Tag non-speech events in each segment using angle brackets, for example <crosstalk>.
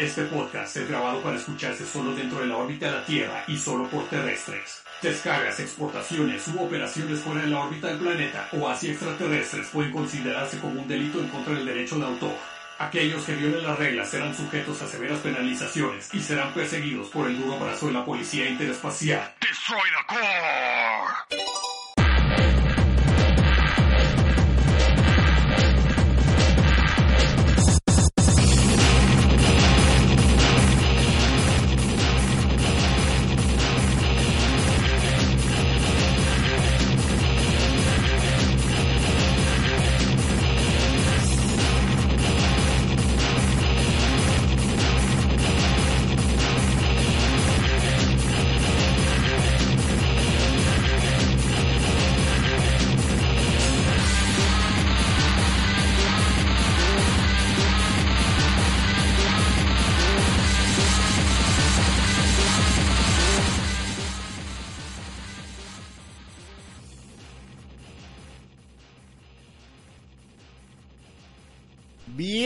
Este podcast es grabado para escucharse solo dentro de la órbita de la Tierra y solo por terrestres. Descargas, exportaciones u operaciones fuera de la órbita del planeta o hacia extraterrestres pueden considerarse como un delito en contra del derecho de autor. Aquellos que violen las reglas serán sujetos a severas penalizaciones y serán perseguidos por el duro brazo de la Policía Interespacial. Destroy the core!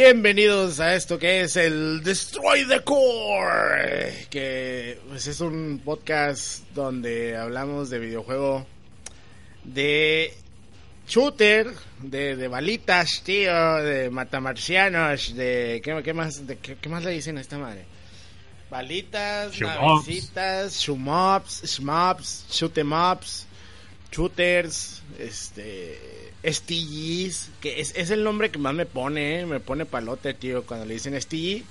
Bienvenidos a esto que es el Destroy the Core, que pues es un podcast donde hablamos de videojuego de shooter, de, de balitas, tío, de matamarcianos, de ¿qué, qué más de, qué, qué más le dicen a esta madre? Balitas, navecitas, shmups, shmups, shoot 'em ups, shooters, este, STGs, que es, es el nombre que más me pone, ¿eh? me pone palote, tío, cuando le dicen STG,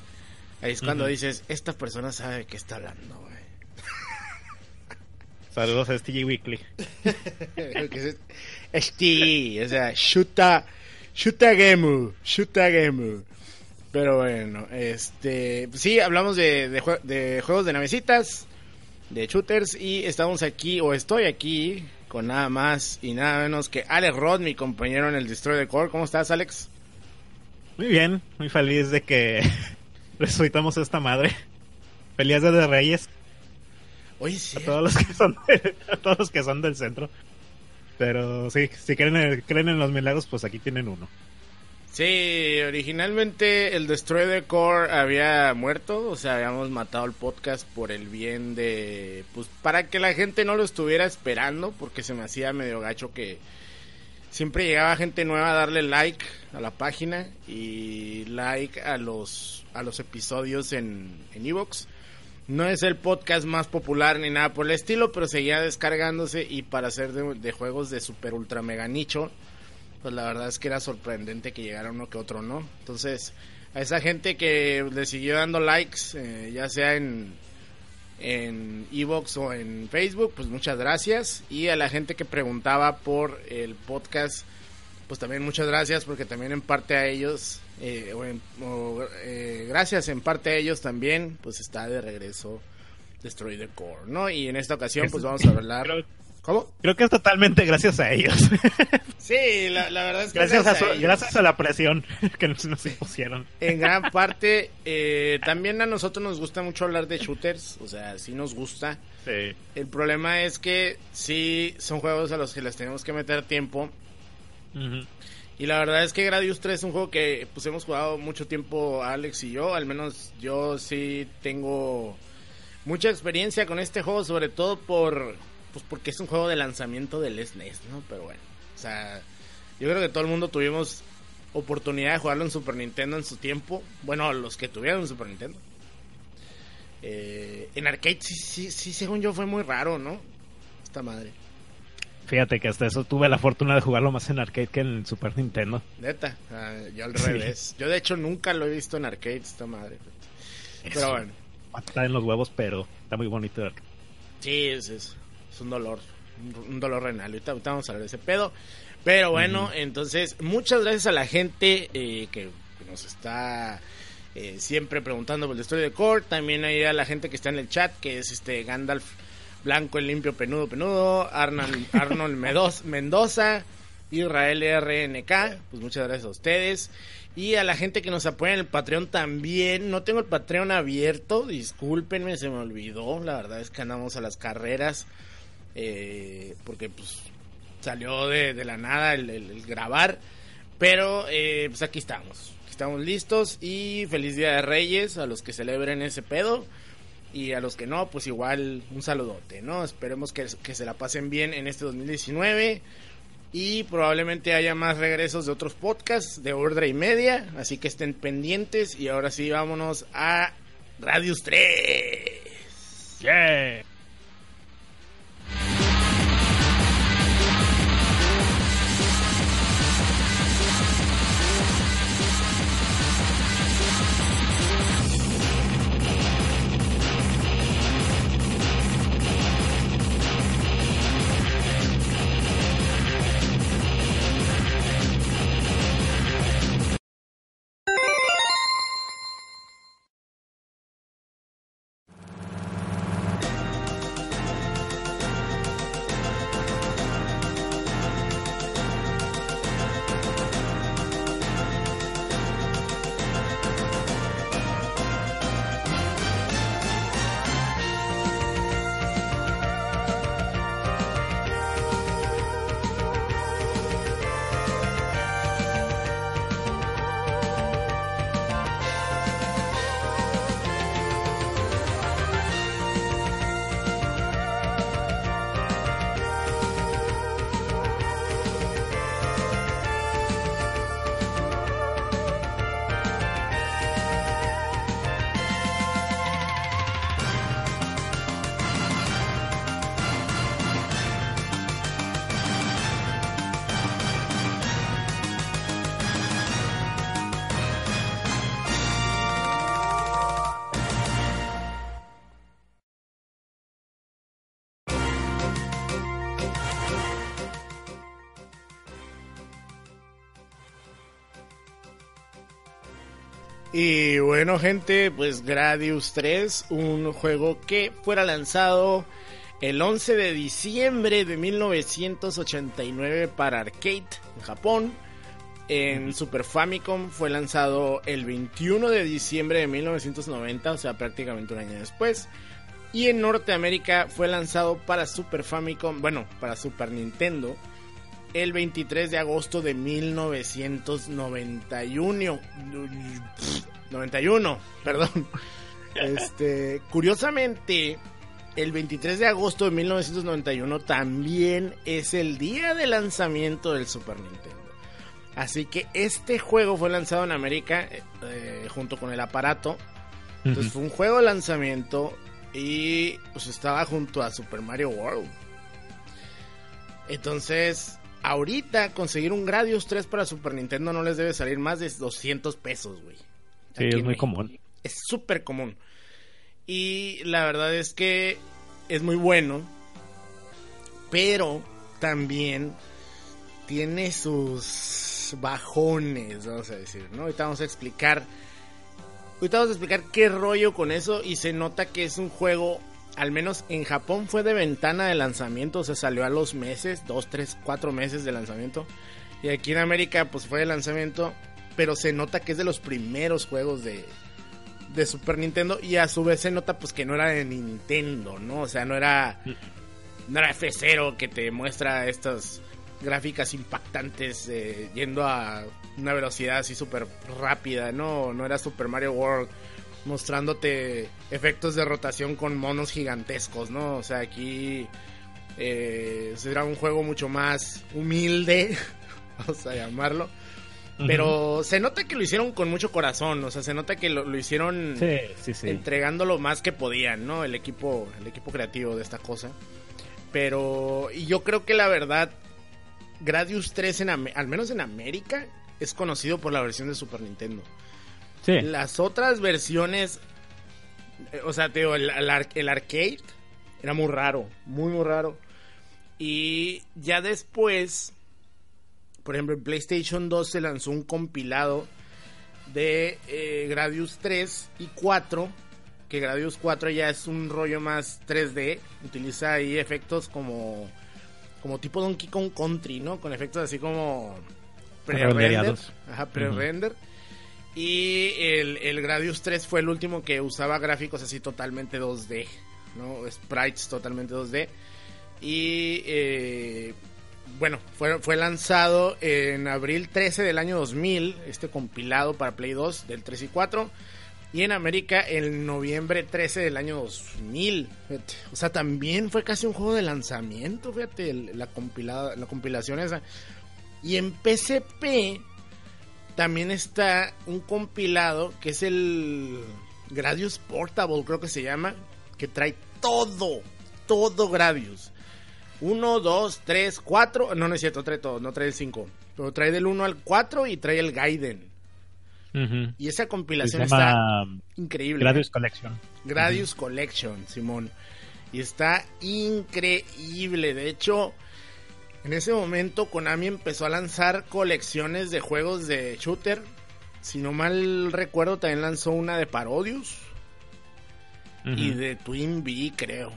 ahí es cuando dices, esta persona sabe de qué está hablando, güey. <laughs> Saludos a STG Weekly. <laughs> STG, o sea, shoota, shoota game, shoota game. Pero bueno, este, sí, hablamos de, de, de juegos de navecitas, de shooters y estamos aquí, o estoy aquí, con nada más y nada menos que Alex Rod, mi compañero en el Destroy the Core. ¿Cómo estás, Alex? Muy bien, muy feliz de que <laughs> resucitamos esta madre. Feliz de Reyes Oye, sí. a todos los que son de- a todos los que son del centro. Pero sí, si creen, en- creen en los milagros, pues aquí tienen uno. Sí, originalmente el Destroy the Core había muerto, o sea, habíamos matado el podcast por el bien de, pues, para que la gente no lo estuviera esperando, porque se me hacía medio gacho que siempre llegaba gente nueva a darle like a la página y like a los, a los episodios en, en Evox. No es el podcast más popular ni nada por el estilo, pero seguía descargándose y para hacer de juegos de super ultra mega nicho, pues la verdad es que era sorprendente que llegara uno que otro, ¿no? Entonces, a esa gente que le siguió dando likes, eh, ya sea en en Evox o en Facebook, pues muchas gracias. Y a la gente que preguntaba por el podcast, pues también muchas gracias, porque también en parte a ellos, eh, o en- o, eh, gracias en parte a ellos también, pues está de regreso Destroy the Core, ¿no? Y en esta ocasión, pues vamos a hablar. Creo, ¿Cómo? creo que es totalmente gracias a ellos. <laughs> Sí, la, la verdad es que gracias, a su- ellos. gracias a la presión <laughs> que nos, nos impusieron. En gran <laughs> parte, eh, también a nosotros nos gusta mucho hablar de shooters, o sea, sí nos gusta. Sí. El problema es que sí son juegos a los que les tenemos que meter tiempo. Y la verdad es que Gradius 3 es un juego que pues hemos jugado mucho tiempo Alex y yo, al menos yo sí tengo mucha experiencia con este juego, sobre todo por pues porque es un juego de lanzamiento del SNES, ¿no? Pero bueno, o sea, yo creo que todo el mundo tuvimos oportunidad de jugarlo en Super Nintendo en su tiempo. Bueno, los que tuvieron Super Nintendo. Eh, en arcade sí, sí, sí, según yo fue muy raro, ¿no? Esta madre. Fíjate que hasta eso tuve la fortuna de jugarlo más en arcade que en Super Nintendo. Neta, ah, yo al Sí. revés. Yo de hecho nunca lo he visto en arcade esta madre. Pero Eso. bueno. patada en los huevos, pero está muy bonito. Sí, es, es, es un dolor, un, dolor renal. Ahorita, ahorita vamos a hablar de ese pedo. Pero bueno, entonces, muchas gracias a la gente eh, que, que nos está eh, siempre preguntando por la historia de Core. También hay a la gente que está en el chat, que es este Gandalf Blanco, el limpio, penudo, penudo. Arnold, <laughs> Arnold Mendoza, Israel RNK. Pues muchas gracias a ustedes. Y a la gente que nos apoya en el Patreon también. No tengo el Patreon abierto, discúlpenme, se me olvidó. La verdad es que andamos a las carreras. Eh, porque pues salió de, la nada el, grabar. Pero eh, pues aquí estamos. Estamos listos. Y feliz Día de Reyes a los que celebren ese pedo. Y a los que no, pues igual un saludote, ¿no? Esperemos que, que se la pasen bien en este 2019. Y probablemente haya más regresos de otros podcasts de Ordre y Media. Así que estén pendientes. Y ahora sí, vámonos a Radius 3. Y bueno, gente, pues Gradius 3, un juego que fuera lanzado el 11 de diciembre de 1989 para arcade en Japón. En Super Famicom fue lanzado el 21 de diciembre de 1990, o sea, prácticamente un año después. Y en Norteamérica fue lanzado para Super Famicom, bueno, para Super Nintendo, el 23 de agosto de 1991. 91, perdón. Este, curiosamente, el 23 de agosto de 1991 también es el día de lanzamiento del Super Nintendo. Así que este juego fue lanzado en América eh, junto con el aparato. Entonces fue un juego de lanzamiento y pues estaba junto a Super Mario World. Entonces, ahorita conseguir un Gradius 3 para Super Nintendo no les debe salir más de 200 pesos, güey. Sí, Aquí es muy común. Es súper común. Y la verdad es que es muy bueno. Pero también tiene sus bajones, vamos a decir, ¿no? Ahorita vamos a explicar. Ahorita vamos a explicar qué rollo con eso. Y se nota que es un juego. Al menos en Japón fue de ventana de lanzamiento. O sea, salió a los meses, dos, tres, cuatro meses de lanzamiento. Y aquí en América, pues fue de lanzamiento. Pero se nota que es de los primeros juegos de, de Super Nintendo y a su vez se nota pues que no era de Nintendo, ¿no? O sea, no era no era F0 que te muestra estas gráficas impactantes eh, yendo a una velocidad así súper rápida, ¿no? No era Super Mario World mostrándote efectos de rotación con monos gigantescos, ¿no? O sea, aquí eh, será un juego mucho más humilde, <laughs> vamos a llamarlo. Pero se nota que lo hicieron con mucho corazón, o sea, se nota que lo, lo hicieron Sí, sí, sí. entregando lo más que podían, ¿no? El equipo, el equipo creativo de esta cosa. Pero, y yo creo que la verdad, Gradius 3, en, al menos en América, es conocido por la versión de Super Nintendo. Sí. Las otras versiones Eh, O sea, te digo, el, el ar- el arcade era muy raro, muy, muy raro. Y ya después, por ejemplo, en PlayStation 2 se lanzó un compilado de eh, Gradius 3 y 4. Que Gradius 4 ya es un rollo más 3D. Utiliza ahí efectos como, como tipo Donkey Kong Country, ¿no? Con efectos así como pre-render. Ajá, pre-render. Y el, el Gradius 3 fue el último que usaba gráficos así totalmente 2D, ¿no? Sprites totalmente 2D. Y eh, bueno, fue, fue lanzado en abril 13 del año 2000, este compilado para Play 2 del 3 y 4. Y en América en noviembre 13 del año 2000. fíjate. O sea, también fue casi un juego de lanzamiento, fíjate, el- la, compilada, la compilación esa. Y en PSP también está un compilado que es el Gradius Portable, creo que se llama, que trae todo, todo Gradius. 1, 2, 3, 4, no, no es cierto, trae todo, no trae el 5, pero trae del 1 al 4 y trae el Gaiden. Y esa Se compilación está increíble. Gradius Collection. Gradius Collection, Simón. Y está increíble. De hecho, en ese momento Konami empezó a lanzar colecciones de juegos de shooter. Si no mal recuerdo, también lanzó una de Parodius y de Twin Bee, creo.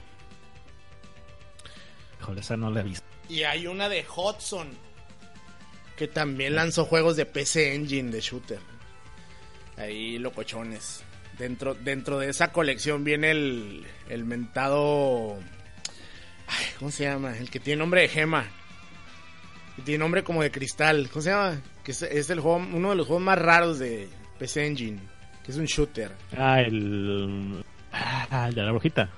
Híjole, esa no la he visto. Y hay una de Hudson que también lanzó juegos de PC Engine de shooter. Ahí locochones. Dentro, dentro de esa colección viene el, el mentado. Ay, ¿Cómo se llama? El que tiene nombre de gema. Que tiene nombre como de cristal. ¿Cómo se llama? Que es, es el juego, uno de los juegos más raros de PC Engine. Que es un shooter. Ah, el. Ah, el de la brujita.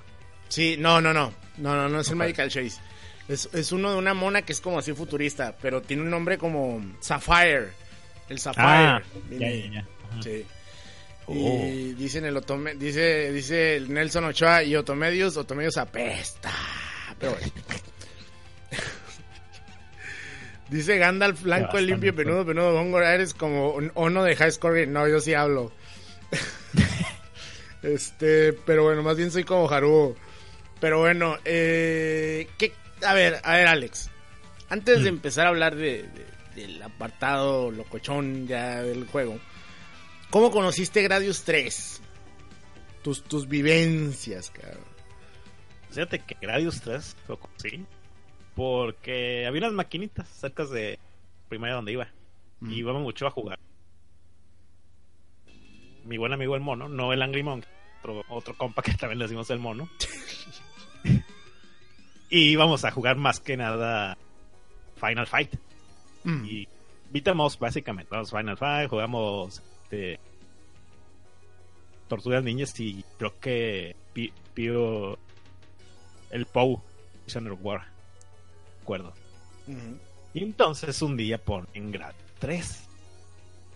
Sí, no, no, no. No, no, no es el. Magical Chase. Es, es uno de una mona que es como así futurista, pero tiene un nombre como Sapphire. El Sapphire. Ah, ya, ya, ya. Sí. Oh. Y dicen el Otome, dice, dice el Nelson Ochoa y Otomedios, Otomedios apesta. Pero bueno. <laughs> dice Gandalf blanco, limpio, penudo, penudo, bongo, eres como ono de high score. No, yo sí hablo. <laughs> este, pero bueno, más bien soy como Haruo. Pero bueno, eh, ¿qué? a ver, a ver, Alex. Antes de Mm. empezar a hablar de, de- del apartado locochón ya del juego, ¿cómo conociste Gradius 3? Tus, tus vivencias, cabrón. Fíjate que Gradius 3 lo conocí porque había unas maquinitas cerca de primaria donde iba. Mm. Y íbamos mucho a jugar. Mi buen amigo el mono, no el Angry Monkey, otro, otro compa que también le decimos el mono. <laughs> y íbamos a jugar más que nada Final Fight. Mm. Y beat 'em básicamente. Jugamos Final Fight, jugamos este, Tortugas Niñas y creo que pido el POW, Prisoner Y entonces un día por en Grad 3.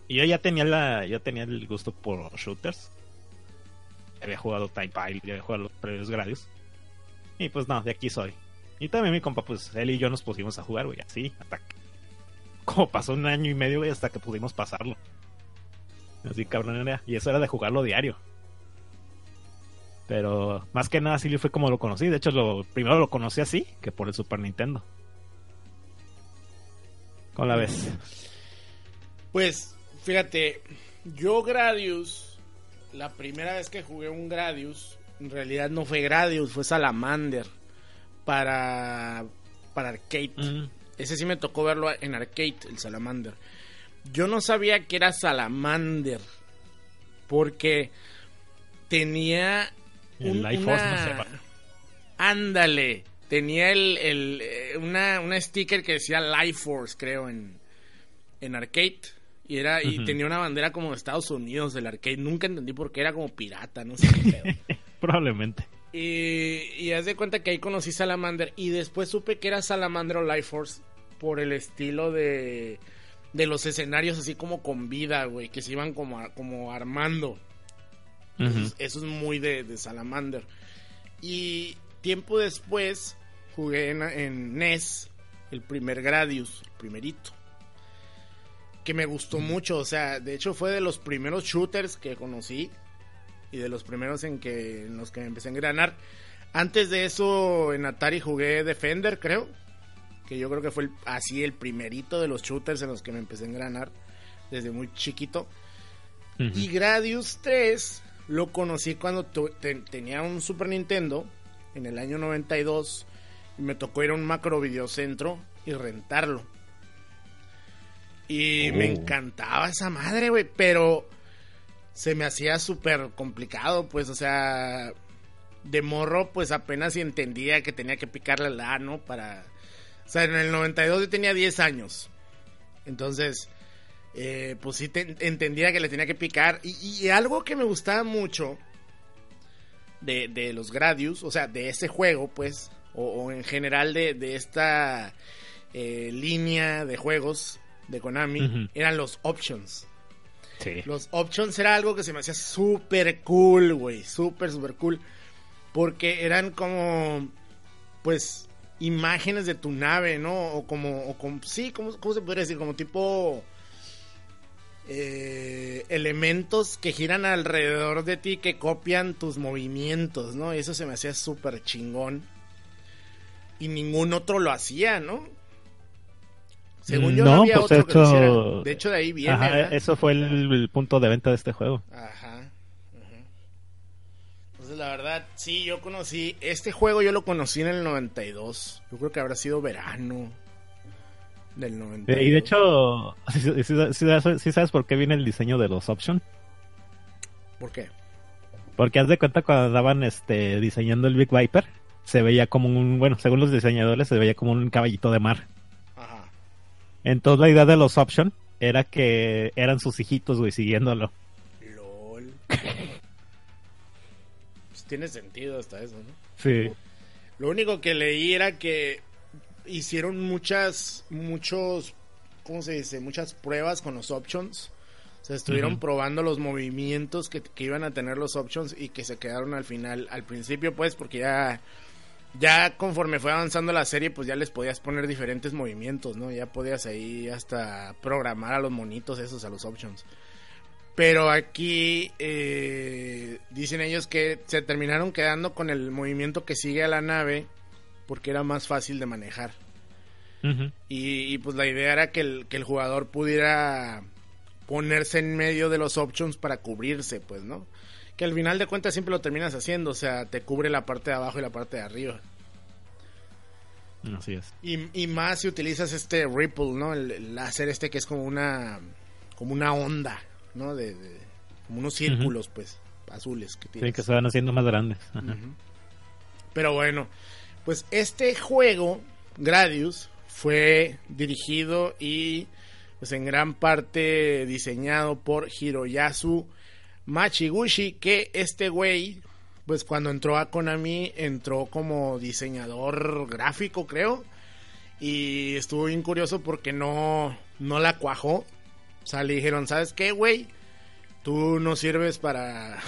Y yo ya tenía la, ya tenía el gusto por shooters. Había jugado Time Pilot, había jugado los previos Gradius. Y pues no, de aquí soy. Y también mi compa, pues él y yo nos pusimos a jugar, güey, así, hasta que... <laughs> Como pasó un año y medio, güey, hasta que pudimos pasarlo. Así cabrón era. Y eso era de jugarlo diario. Pero más que nada, sí fue como lo conocí. De hecho, lo primero lo conocí así que por el Super Nintendo. ¿Cómo la ves? Pues, fíjate, yo Gradius, la primera vez que jugué un Gradius, en realidad no fue Gradius, fue Salamander para, para arcade. Ese sí me tocó verlo en arcade, el Salamander. Yo no sabía que era Salamander, porque tenía El Life una... Force, no Ándale, tenía el, el, eh, una, una sticker que decía Life Force, creo, en, en arcade. Y era y tenía una bandera como de Estados Unidos del arcade. Nunca entendí por qué era como pirata, no sé qué pedo. <laughs> Probablemente. Y, y haz de cuenta que ahí conocí Salamander. Y después supe que era Salamander o Life Force por el estilo de, de los escenarios así como con vida, güey. Que se iban como, como armando. Eso, es- eso es muy de, de Salamander. Y tiempo después jugué en, en NES el primer Gradius, el primerito. Que me gustó mucho, o sea, de hecho fue de los primeros shooters que conocí. y de los primeros en que en los que me empecé a engranar. Antes de eso en Atari jugué Defender, creo, que yo creo que fue el- así el primerito de los shooters en los que me empecé a engranar desde muy chiquito. Y Gradius 3 lo conocí cuando te- tenía un Super Nintendo en el año 92 y me tocó ir a un macro videocentro y rentarlo. Y me Oh. encantaba esa madre, güey, pero se me hacía súper complicado, pues, o sea, de morro, pues apenas si entendía que tenía que picarle la A, ¿no? Para... O sea, en el 92 yo tenía 10 años. Entonces, eh, pues sí te- entendía que le tenía que picar. Y, y algo que me gustaba mucho de, de los Gradius, o sea, de ese juego, pues, o, o en general de, de esta eh, línea de juegos de Konami, eran los options. Sí. Los options era algo que se me hacía súper cool, güey. Súper, súper cool. Porque eran como, pues, imágenes de tu nave, ¿no? O como, o como sí, ¿cómo, cómo se podría decir? Como tipo eh, elementos que giran alrededor de ti que copian tus movimientos, ¿no? Y eso se me hacía súper chingón. Y ningún otro lo hacía, ¿no? Según yo no, No, había pues, otro de que lo hiciera. hecho- De hecho, de ahí viene. Ajá, eso fue el, el punto de venta de este juego. Ajá. Entonces, la verdad, sí, yo conocí. Este juego yo lo conocí en el 92. Yo creo que habrá sido verano del 92. Eh, Y de hecho, ¿sí, sí- sí- sí sabes por qué viene el diseño de los options? ¿Por qué? Porque haz de cuenta cuando andaban este, diseñando el Big Viper, se veía como un, bueno, según los diseñadores, se veía como un caballito de mar. Ajá. Entonces la idea de los options era que eran sus hijitos, güey, siguiéndolo. LOL. <laughs> pues tiene sentido hasta eso, ¿no? Sí. Lo único que leí era que hicieron muchas, muchos, ¿cómo se dice? Muchas pruebas con los options. O sea, estuvieron probando los movimientos que, que iban a tener los options y que se quedaron al final, al principio pues, porque ya, ya conforme fue avanzando la serie, pues ya les podías poner diferentes movimientos, ¿no? Ya podías ahí hasta programar a los monitos esos, a los options. Pero aquí eh, dicen ellos que se terminaron quedando con el movimiento que sigue a la nave porque era más fácil de manejar. Y, y, pues la idea era que el, que el jugador pudiera ponerse en medio de los options para cubrirse, pues, ¿no? Que al final de cuentas siempre lo terminas haciendo, o sea, te cubre la parte de abajo y la parte de arriba. Así es. Y, y más si utilizas este ripple, ¿no? El, el láser este que es como una como una onda, ¿no? De, de- como unos círculos, pues, azules que Sí, tienes. que se van haciendo más grandes. Ajá. Ujú. Pero bueno, pues este juego, Gradius, fue dirigido y pues en gran parte diseñado por Hiroyasu Machiguchi, que este güey, pues cuando entró a Konami, entró como diseñador gráfico, creo. Y estuvo bien curioso porque no, no la cuajó. O sea, le dijeron, ¿sabes qué, güey? Tú no sirves para,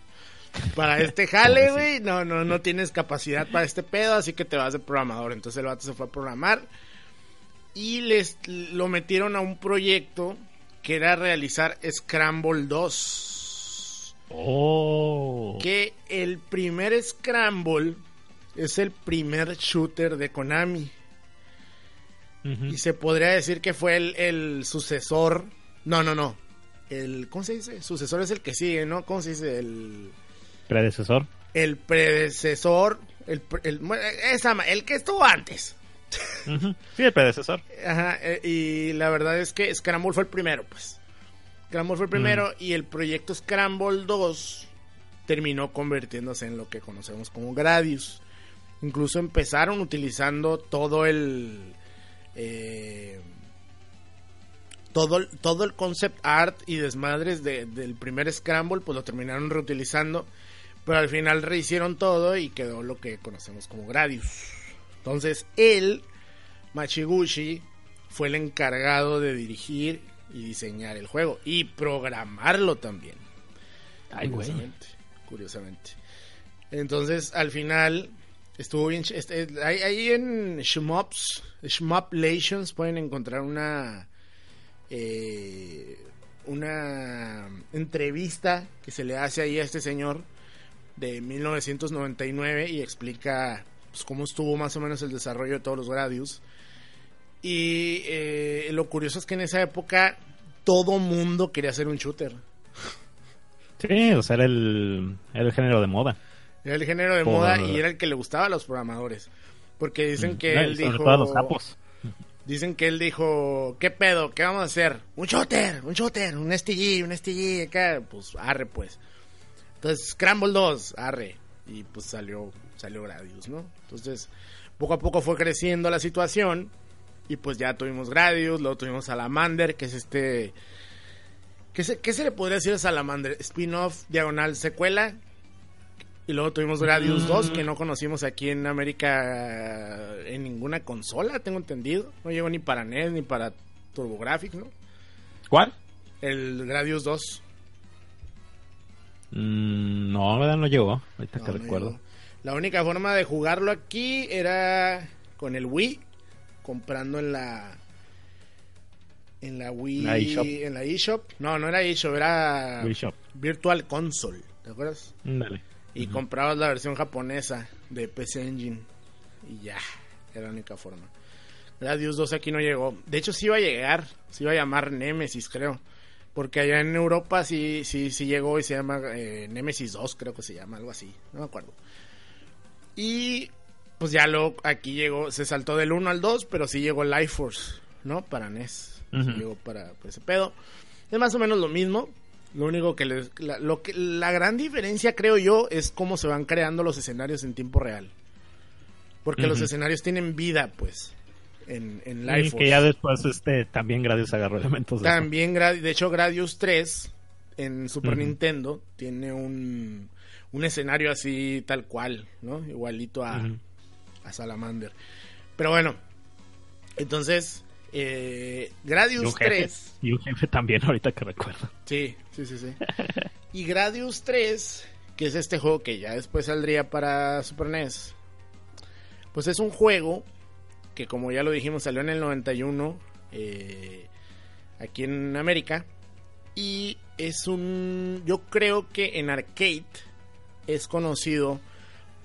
<laughs> para este jale, güey. No, no, no tienes capacidad para este pedo, así que te vas de programador. Entonces el vato se fue a programar y les lo metieron a un proyecto que era realizar Scramble 2. Oh. Que el primer Scramble es el primer shooter de Konami. Y se podría decir que fue el, el sucesor. No, no, no. El, ¿Cómo se dice? Sucesor es el que sigue, ¿no? ¿Cómo se dice? El, Predecesor. el predecesor. El, el, esa, el que estuvo antes. Sí, el predecesor. Ajá, eh, y la verdad es que Scramble fue el primero, pues. Scramble fue el primero y el proyecto Scramble 2 terminó convirtiéndose en lo que conocemos como Gradius. Incluso empezaron utilizando todo el... eh, todo, todo el concept art y desmadres de- del primer Scramble, pues lo terminaron reutilizando. Pero al final rehicieron todo y quedó lo que conocemos como Gradius. Entonces él, Machiguchi, fue el encargado de dirigir y diseñar el juego y programarlo también. Ay, güey. Curiosamente, curiosamente. Entonces, al final, estuvo bien. este, ahí, ahí en Shmups, Shmuplations pueden encontrar una. eh, una entrevista que se le hace ahí a este señor de 1999 y explica pues, cómo estuvo más o menos el desarrollo de todos los Gradius. Y eh, lo curioso es que en esa época todo mundo quería hacer un shooter. Sí, o sea, era el, era el género de moda. Era el género de Por- moda y era el que le gustaba a los programadores. Porque dicen que No, y él sobre dijo... todo a los. Dicen que él dijo, ¿qué pedo? ¿Qué vamos a hacer? Un shooter, un shooter, un STG, un STG, acá. Pues arre, pues. Entonces, Scramble 2, arre. Y pues salió, salió Gradius, ¿no? Entonces, poco a poco fue creciendo la situación. Y pues ya tuvimos Gradius, luego tuvimos Salamander, que es este... ¿Qué se, qué se le podría decir a Salamander? Spin-off, diagonal, secuela. Y luego tuvimos Gradius 2, que no conocimos aquí en América en ninguna consola, tengo entendido. No llegó ni para NES ni para TurboGrafx, ¿no? ¿Cuál? El Gradius 2. Mm, no, ¿verdad? No llegó. Ahorita No, que no recuerdo. llegó. La única forma de jugarlo aquí era con el Wii, comprando en la en la Wii, La en la eShop. No, no era eShop, era Wii Shop. Virtual Console, ¿te acuerdas? Dale. Y comprabas la versión japonesa de PC Engine. Y ya, era la única forma. Gradius 2 aquí no llegó. De hecho, sí iba a llegar. Se iba a llamar Nemesis, creo. Porque allá en Europa sí, sí, sí llegó y se llama eh, Nemesis 2, creo que se llama, algo así. No me acuerdo. Y pues ya luego aquí llegó, se saltó del 1 al 2, pero sí llegó Life Force, ¿no? Para NES. Sí llegó para, para ese pedo. Es más o menos lo mismo. Lo único que les, la, lo que la gran diferencia creo yo es cómo se van creando los escenarios en tiempo real. Porque los escenarios tienen vida, pues, en, en Y Life que ya después este también Gradius agarró elementos de. También, Gra- de hecho, Gradius 3 en Super. Nintendo tiene un, un escenario así tal cual, ¿no? Igualito a. a Salamander. Pero bueno, entonces, eh, Y Gradius jefe. 3... Y un jefe también, ahorita que recuerdo. Sí, sí, sí, sí. <laughs> y Gradius 3, que es este juego que ya después saldría para Super NES, pues es un juego que como ya lo dijimos salió en el 91 eh, aquí en América y es un, yo creo que en arcade es conocido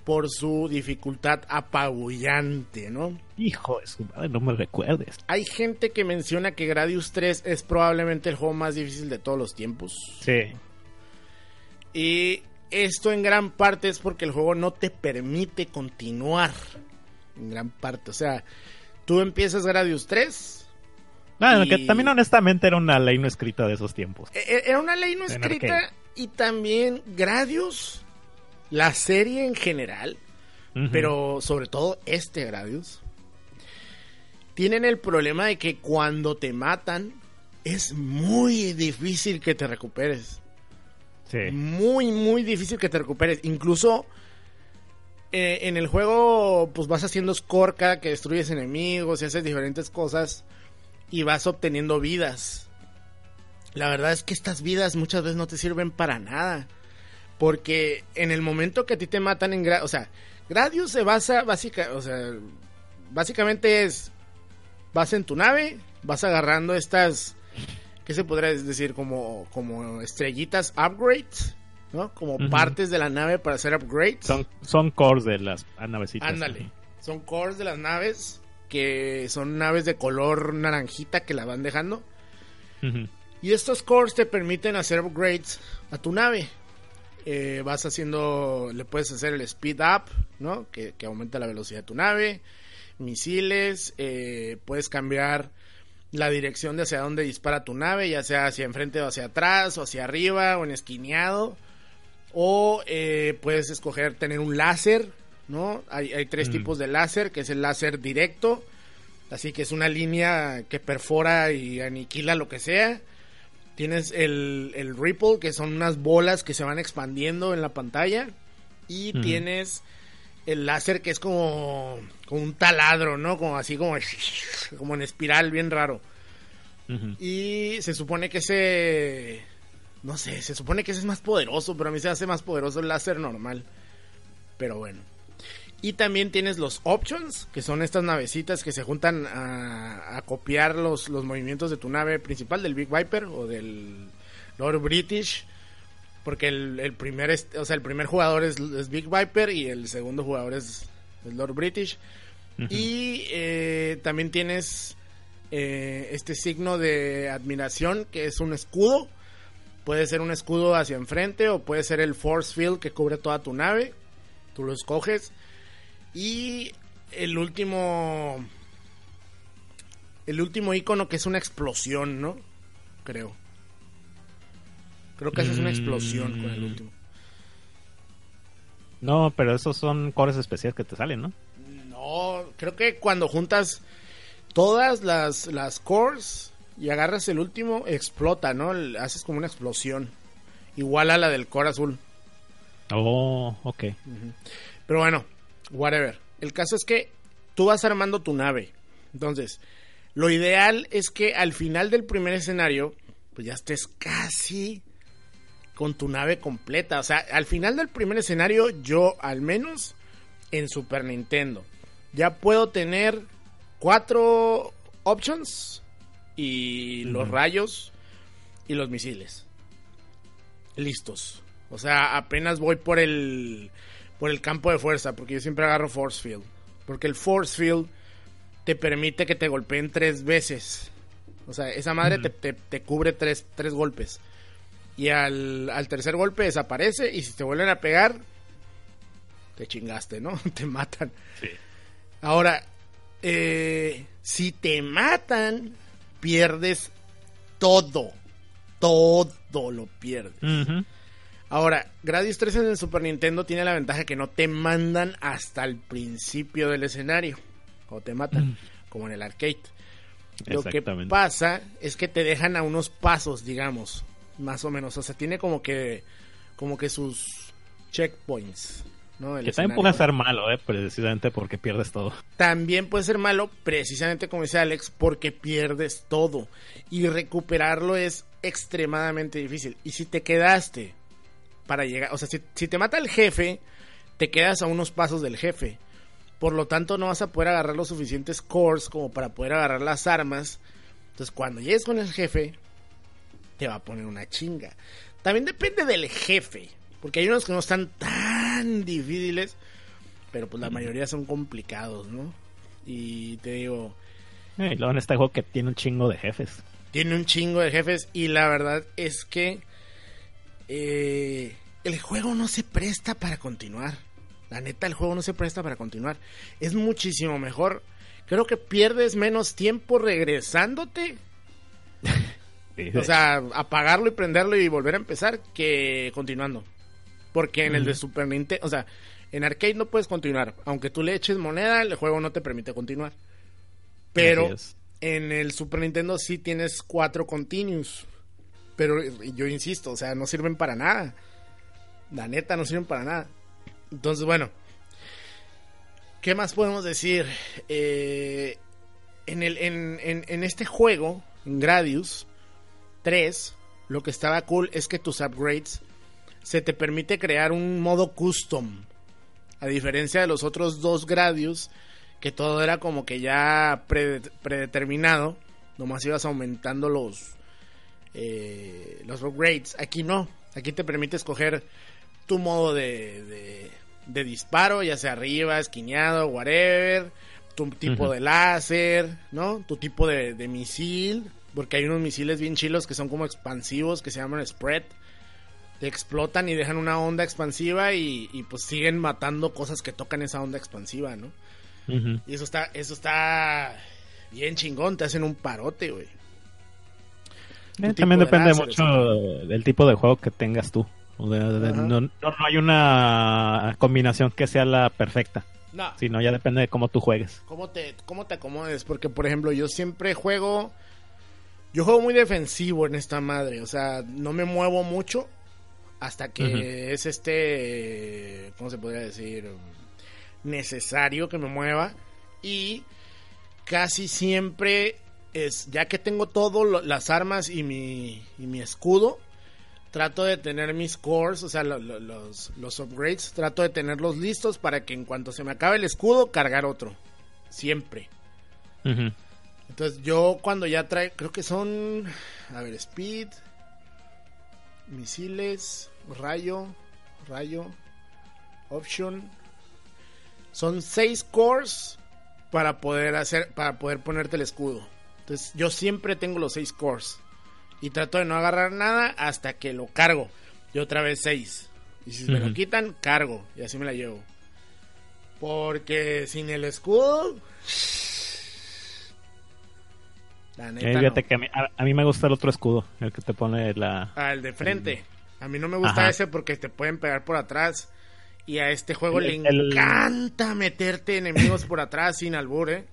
por su dificultad apabullante, ¿no? Hijo de su madre, no me recuerdes. Hay gente que menciona que Gradius 3 es probablemente el juego más difícil de todos los tiempos. Sí. Y esto en gran parte es porque el juego no te permite continuar. En gran parte. O sea, tú empiezas Gradius 3. Bueno, Y- que también honestamente era una ley no escrita de esos tiempos. e- e- Era una ley no escrita. Y también Gradius, la serie en general, pero sobre todo este Gradius, tienen el problema de que cuando te matan es muy difícil que te recuperes. Sí. muy, muy difícil que te recuperes. Incluso eh, en el juego, pues vas haciendo score cada que destruyes enemigos y haces diferentes cosas y vas obteniendo vidas. La verdad es que estas vidas muchas veces no te sirven para nada. Porque en el momento que a ti te matan en Gradius, o sea, Gradius se basa básica, o sea, básicamente es vas en tu nave, vas agarrando estas ¿qué se podría decir? Como, como estrellitas upgrades, ¿no? Como partes de la nave para hacer upgrades. Son, son cores de las navecitas. Ándale. Son cores de las naves que son naves de color naranjita que la van dejando. Y estos cores te permiten hacer upgrades a tu nave. Eh, vas haciendo, le puedes hacer el speed up, ¿no? Que, que aumenta la velocidad de tu nave. Misiles, eh, puedes cambiar la dirección de hacia dónde dispara tu nave, ya sea hacia enfrente o hacia atrás, o hacia arriba, o en esquineado. O eh, puedes escoger tener un láser, ¿no? Hay, hay tres Mm. tipos de láser, que es el láser directo, así que es una línea que perfora y aniquila lo que sea. Tienes el, el Ripple, que son unas bolas que se van expandiendo en la pantalla. Y tienes el láser que es como, como un taladro, ¿no? Como así como, como en espiral, bien raro. Y se supone que ese... No sé, se supone que ese es más poderoso, pero a mí se hace más poderoso el láser normal. Pero bueno. Y también tienes los options, que son estas navecitas que se juntan a, a copiar los, los movimientos de tu nave principal, del Big Viper o del Lord British. Porque el, el primer, o sea, el primer jugador es, es Big Viper y el segundo jugador es, es Lord British. Y eh, también tienes eh, este signo de admiración, que es un escudo. Puede ser un escudo hacia enfrente o puede ser el force field que cubre toda tu nave. Tú lo escoges. Y el último. El último icono que es una explosión, ¿no? Creo. Creo que haces una explosión con el Mm. último. No, pero esos son cores especiales que te salen, ¿no? No, creo que cuando juntas todas las, las cores y agarras el último, explota, ¿no? Haces como una explosión. Igual a la del core azul. Oh, ok. Pero bueno, whatever. El caso es que tú vas armando tu nave. Entonces, lo ideal es que al final del primer escenario, pues ya estés casi con tu nave completa. O sea, al final del primer escenario, yo al menos en Super Nintendo, ya puedo tener cuatro options y los rayos y los misiles listos. O sea, apenas voy por el por el campo de fuerza, porque yo siempre agarro force field, porque el force field te permite que te golpeen tres veces. O sea, esa madre te, te- te cubre tres, tres golpes. Y al, al tercer golpe desaparece y si te vuelven a pegar, te chingaste, ¿no? <laughs> Te matan. Sí. Ahora, eh, si te matan, pierdes todo. Todo lo pierdes. Ujú. Ahora, Gradius 3 en el Super Nintendo tiene la ventaja que no te mandan hasta el principio del escenario. O te matan, como en el arcade. Lo que pasa es que te dejan a unos pasos, digamos, más o menos. O sea, tiene como que, como que sus checkpoints, ¿no? El Que también puede ser malo, ¿eh? Precisamente porque pierdes todo. También puede ser malo, precisamente como dice Alex, porque pierdes todo. Y recuperarlo es extremadamente difícil. Y si te quedaste para llegar, o sea, si, si te mata el jefe, te quedas a unos pasos del jefe. Por lo tanto, no vas a poder agarrar los suficientes cores como para poder agarrar las armas. Entonces, cuando llegues con el jefe, te va a poner una chinga. También depende del jefe, porque hay unos que no están tan difíciles, pero pues la mayoría son complicados, ¿no? Y te digo, Eh, y luego en este juego que tiene un chingo de jefes. tiene un chingo de jefes y la verdad es que eh, el juego no se presta para continuar. La neta, el juego no se presta para continuar. Es muchísimo mejor. Creo que pierdes menos tiempo regresándote. <laughs> O sea, apagarlo y prenderlo y volver a empezar que continuando. Porque en el de Super Nintendo, o sea, en arcade no puedes continuar. Aunque tú le eches moneda, el juego no te permite continuar. Pero en el Super Nintendo sí tienes cuatro continuos. Pero yo insisto, o sea, no sirven para nada. La neta, no sirven para nada. Entonces, bueno. ¿Qué más podemos decir? Eh, en, el, en, en, en este juego, Gradius 3, lo que estaba cool es que tus upgrades se te permite crear un modo custom. A diferencia de los otros dos Gradius, que todo era como que ya pre- predeterminado, nomás ibas aumentando los, eh, los upgrades. Aquí no, aquí te permite escoger tu modo de, de, de disparo, ya sea arriba, esquineado, whatever, tu tipo de láser, ¿no? Tu tipo de, de misil, porque hay unos misiles bien chilos que son como expansivos, que se llaman spread. Te explotan y dejan una onda expansiva y, y pues siguen matando cosas que tocan esa onda expansiva, ¿no? Y eso está, eso está bien chingón, te hacen un parote, güey. Eh, también de depende mucho del tipo de juego que tengas tú. O sea, no, no- no hay una combinación que sea la perfecta, No, sino ya depende de cómo tú juegues. ¿Cómo te, ¿Cómo te acomodes? Porque, por ejemplo, yo siempre juego. Yo juego muy defensivo en esta madre. O sea, no me muevo mucho hasta que es este. ¿Cómo se podría decir? Necesario que me mueva. Y casi siempre es. Ya que tengo todo, lo- las armas y mi, y mi escudo. trato de tener mis cores, o sea, lo- lo- los, los upgrades, trato de tenerlos listos para que en cuanto se me acabe el escudo, cargar otro. Siempre. Entonces yo cuando ya trae, creo que son, a ver, speed, misiles, rayo, rayo, option. Son seis cores para poder hacer, para poder ponerte el escudo. Entonces yo siempre tengo los seis cores y trato de no agarrar nada hasta que lo cargo. Y otra vez seis. Y si me lo quitan, cargo y así me la llevo. Porque sin el escudo, la neta Eh, no. que a mí, a- a mí me gusta el otro escudo, el que te pone la... Ah, el de frente. A mí no me gusta Ajá. ese porque te pueden pegar por atrás. Y a este juego El- le el- encanta meterte enemigos por atrás sin albur, ¿eh?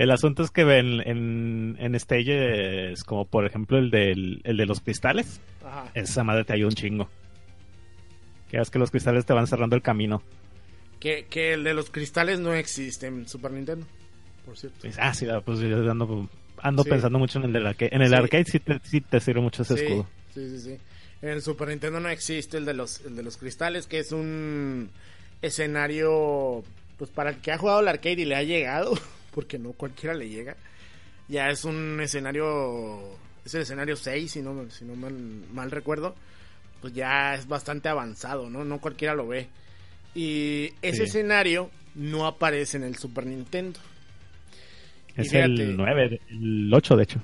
El asunto es que en, en, en stages, como por ejemplo el, del, el de los cristales, Ajá. esa madre te ayuda un chingo. Que es que los cristales te van cerrando el camino. Que, que el de los cristales no existe en Super Nintendo, por cierto. Ah, sí, pues yo ando, ando Sí. pensando mucho en el del arcade. En el Sí. arcade sí te, sí te sirve mucho ese escudo. sí, sí, sí. En el Super Nintendo no existe el de los, el de los cristales, que es un escenario, pues para el que ha jugado el arcade y le ha llegado, <laughs> porque no cualquiera le llega, ya es un escenario, es el escenario 6, si no, si no mal, mal recuerdo, pues ya es bastante avanzado, ¿no? No cualquiera lo ve. Y ese Sí. escenario no aparece en el Super Nintendo. Es fíjate, el 9, el 8 de hecho.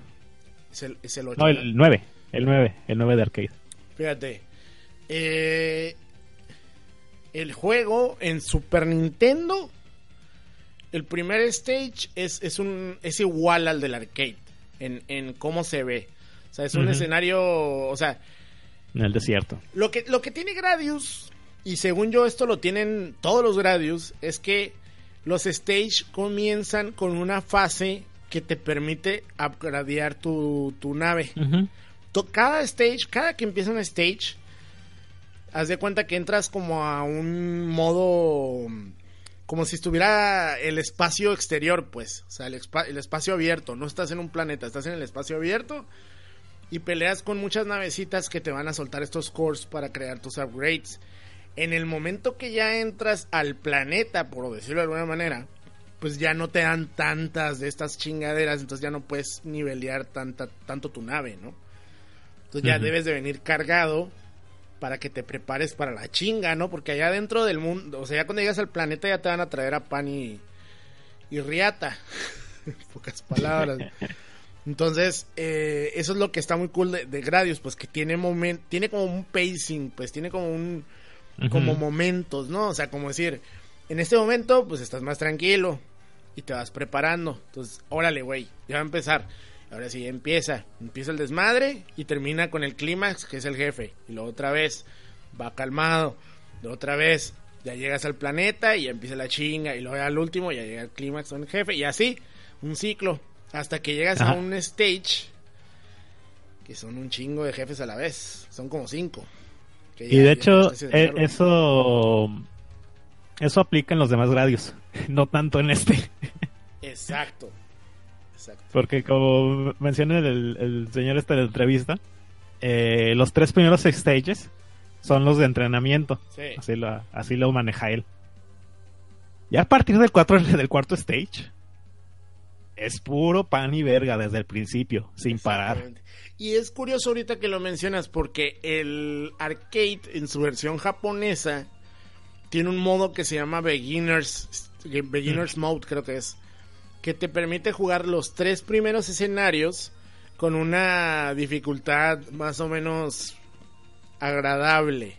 Es el, es el 8. No, el 9, el 9, el 9 de arcade. Fíjate. eh, el juego en Super Nintendo. El primer stage es, es un es igual al del arcade. En, en cómo se ve. O sea, es un escenario. O sea, En el desierto. lo que, lo que tiene Gradius, y según yo esto lo tienen todos los Gradius, es que los stage comienzan con una fase que te permite upgradear tu, tu nave. To- cada stage, cada que empieza un stage, haz de cuenta que entras como a un modo, como si estuviera el espacio exterior, pues, o sea, el, el espacio abierto, no estás en un planeta, estás en el espacio abierto y peleas con muchas navecitas que te van a soltar estos cores para crear tus upgrades. En el momento que ya entras al planeta, por decirlo de alguna manera, pues ya no te dan tantas de estas chingaderas, entonces ya no puedes nivelear tanta, tanto tu nave, ¿no? Entonces ya debes de venir cargado para que te prepares para la chinga, ¿no? Porque allá dentro del mundo, o sea, ya cuando llegas al planeta ya te van a traer a pan y, y riata, <laughs> en pocas palabras. Entonces, eh, eso es lo que está muy cool de, de Gradius, pues que tiene moment, tiene como un pacing, pues tiene como un, como momentos, ¿no? O sea, como decir, en este momento, pues estás más tranquilo y te vas preparando. Entonces, órale, güey, ya va a empezar. Ahora sí, empieza. Empieza el desmadre y termina con el clímax, que es el jefe. Y luego otra vez, va calmado. Luego otra vez, ya llegas al planeta y ya empieza la chinga. Y luego al último, ya llega el clímax con el jefe. Y así, un ciclo. Hasta que llegas a un stage, que son un chingo de jefes a la vez. Son como cinco. Que Y ya- de hecho, eh, eso eso aplica en los demás radios, <laughs> no tanto en este. Exacto. Exacto. Porque como menciona el, el señor este de la entrevista, eh, los tres primeros stages son los de entrenamiento. Sí. Así lo, así lo maneja él. Ya a partir del, cuatro, <laughs> del cuarto stage, es puro pan y verga desde el principio, sin parar. Y es curioso ahorita que lo mencionas porque el arcade en su versión japonesa tiene un modo que se llama Beginners, Beginners Mode creo que es, que te permite jugar los tres primeros escenarios con una dificultad más o menos agradable.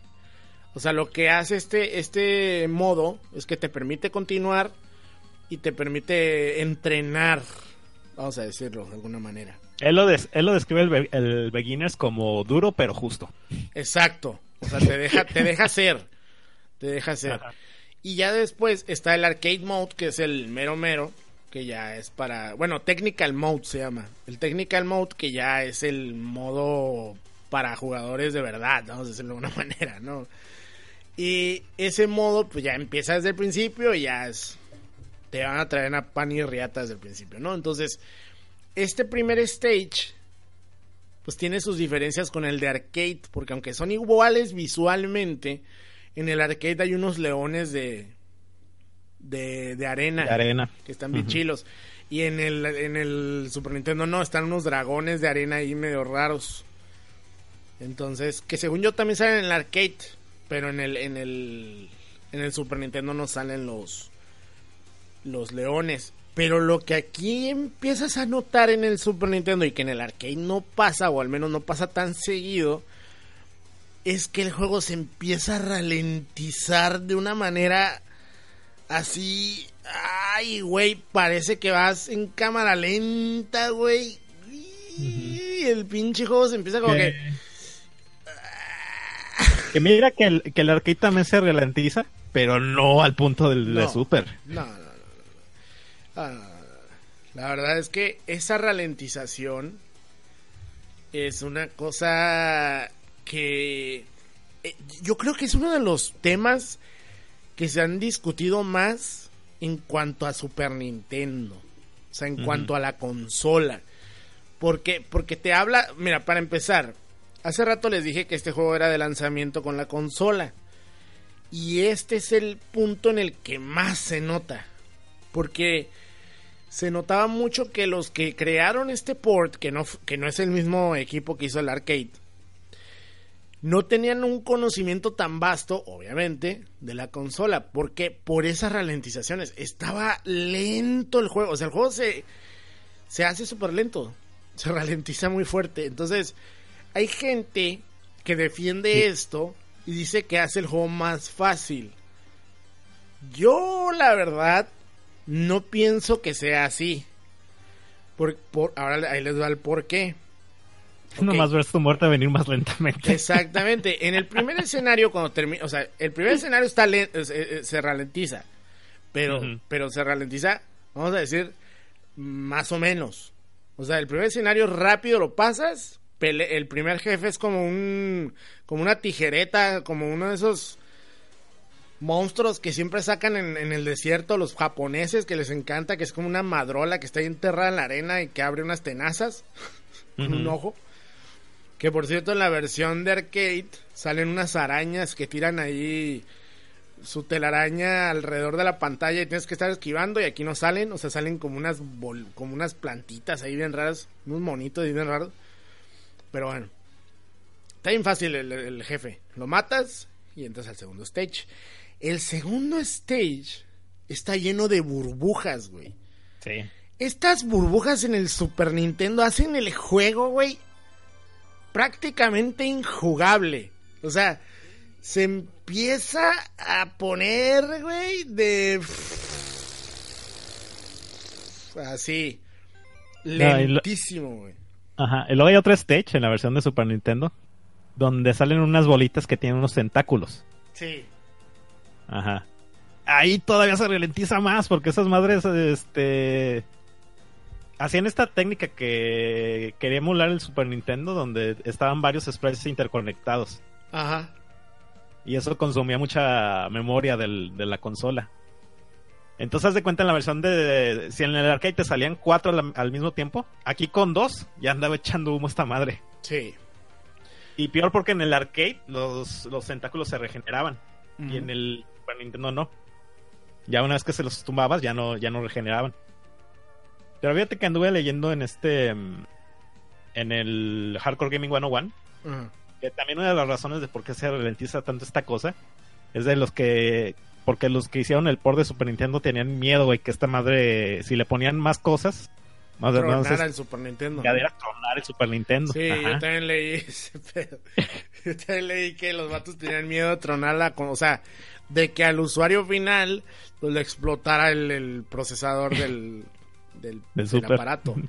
O sea, lo que hace este, este modo es que te permite continuar y te permite entrenar, vamos a decirlo de alguna manera. Él lo, des- él lo describe el, el Beginners como duro pero justo. Exacto. O sea, te deja, te deja ser. Te deja ser. Ajá. Y ya después está el arcade mode, que es el mero mero, que ya es para, bueno, technical mode se llama. El technical mode que ya es el modo para jugadores de verdad, vamos a decirlo de una <laughs> manera, ¿no? Y ese modo pues ya empieza desde el principio y ya es te van a traer a pan y riata desde el principio, ¿no? Entonces, este primer stage pues tiene sus diferencias con el de arcade, porque aunque son iguales visualmente, en el arcade hay unos leones de de, de arena, De arena. que están bien chilos. Y en el, en el Super Nintendo no, están unos dragones de arena ahí medio raros. Entonces, que según yo también salen en el arcade, pero en el, en el, en el Super Nintendo no salen los, los leones. Pero lo que aquí empiezas a notar en el Super Nintendo y que en el arcade no pasa, o al menos no pasa tan seguido, es que el juego se empieza a ralentizar de una manera así. Ay, güey, parece que vas en cámara lenta, güey. Y el pinche juego se empieza como que. Que mira que el, que el arcade también se ralentiza, pero no al punto del de. Super. No, no, no, no, no. Ah, no, no, no, no. La verdad es que esa ralentización es una cosa que eh, yo creo que es uno de los temas que se han discutido más en cuanto a Super Nintendo. O sea, en cuanto a la consola. Porque, porque te habla, mira, para empezar, hace rato les dije que este juego era de lanzamiento con la consola. Y este es el punto en el que más se nota. Porque se notaba mucho que los que crearon este port, que no, que no es el mismo equipo que hizo el arcade, no tenían un conocimiento tan vasto, obviamente, de la consola. Porque por esas ralentizaciones estaba lento el juego. O sea, el juego se, se hace súper lento. Se ralentiza muy fuerte. Entonces, hay gente que defiende esto y dice que hace el juego más fácil. Yo, la verdad, no pienso que sea así. Por, por, ahora ahí les va el por qué. Ok. Nomás ves tu muerte venir más lentamente. Exactamente. En el primer escenario, cuando termina, o sea, el primer escenario está len- eh, eh, se ralentiza, pero, pero se ralentiza, vamos a decir, más o menos. O sea, el primer escenario rápido lo pasas, el primer jefe es como un, como una tijereta, como uno de esos monstruos que siempre sacan en, en el desierto los japoneses que les encanta, que es como una madrola que está ahí enterrada en la arena y que abre unas tenazas <laughs> con un ojo. Que por cierto, en la versión de arcade salen unas arañas que tiran ahí su telaraña alrededor de la pantalla y tienes que estar esquivando y aquí no salen, o sea, salen como unas bol- como unas plantitas ahí bien raras, unos monitos ahí bien raros. Pero bueno, está bien fácil el, el jefe. Lo matas y entras al segundo stage. El segundo stage está lleno de burbujas, güey. Sí. Estas burbujas en el Super Nintendo hacen el juego, güey, prácticamente injugable. O sea, se empieza a poner, güey, de... Así. Lentísimo, güey. Ajá. Y luego hay otro stage en la versión de Super Nintendo donde salen unas bolitas que tienen unos tentáculos. Sí. Ajá. Ahí todavía se ralentiza más porque esas madres, este... Hacían esta técnica que quería emular el Super Nintendo donde estaban varios sprites interconectados. Ajá. Y eso consumía mucha memoria del- de la consola. Entonces, haz de cuenta en la versión de. Si en el arcade te salían cuatro al, al mismo tiempo, aquí con dos ya andaba echando humo esta madre. Sí. Y peor porque en el arcade los, los tentáculos se regeneraban. Y en el Super Nintendo no. Ya una vez que se los tumbabas, ya no, ya no regeneraban. Pero fíjate que anduve leyendo en este. mm, En el Hardcore Gaming 101 Ajá. que también una de las razones de por qué se ralentiza tanto esta cosa es de los que porque los que hicieron el port de Super Nintendo tenían miedo güey que esta madre si le ponían más cosas más de Tronar entonces al Super Nintendo. era tronar el Super Nintendo Sí, Ajá. yo también leí ese pedo. <laughs> Yo también leí que los vatos tenían miedo de tronarla, con, o sea, de que al usuario final pues, le explotara el, el procesador del, del, Del aparato. <laughs>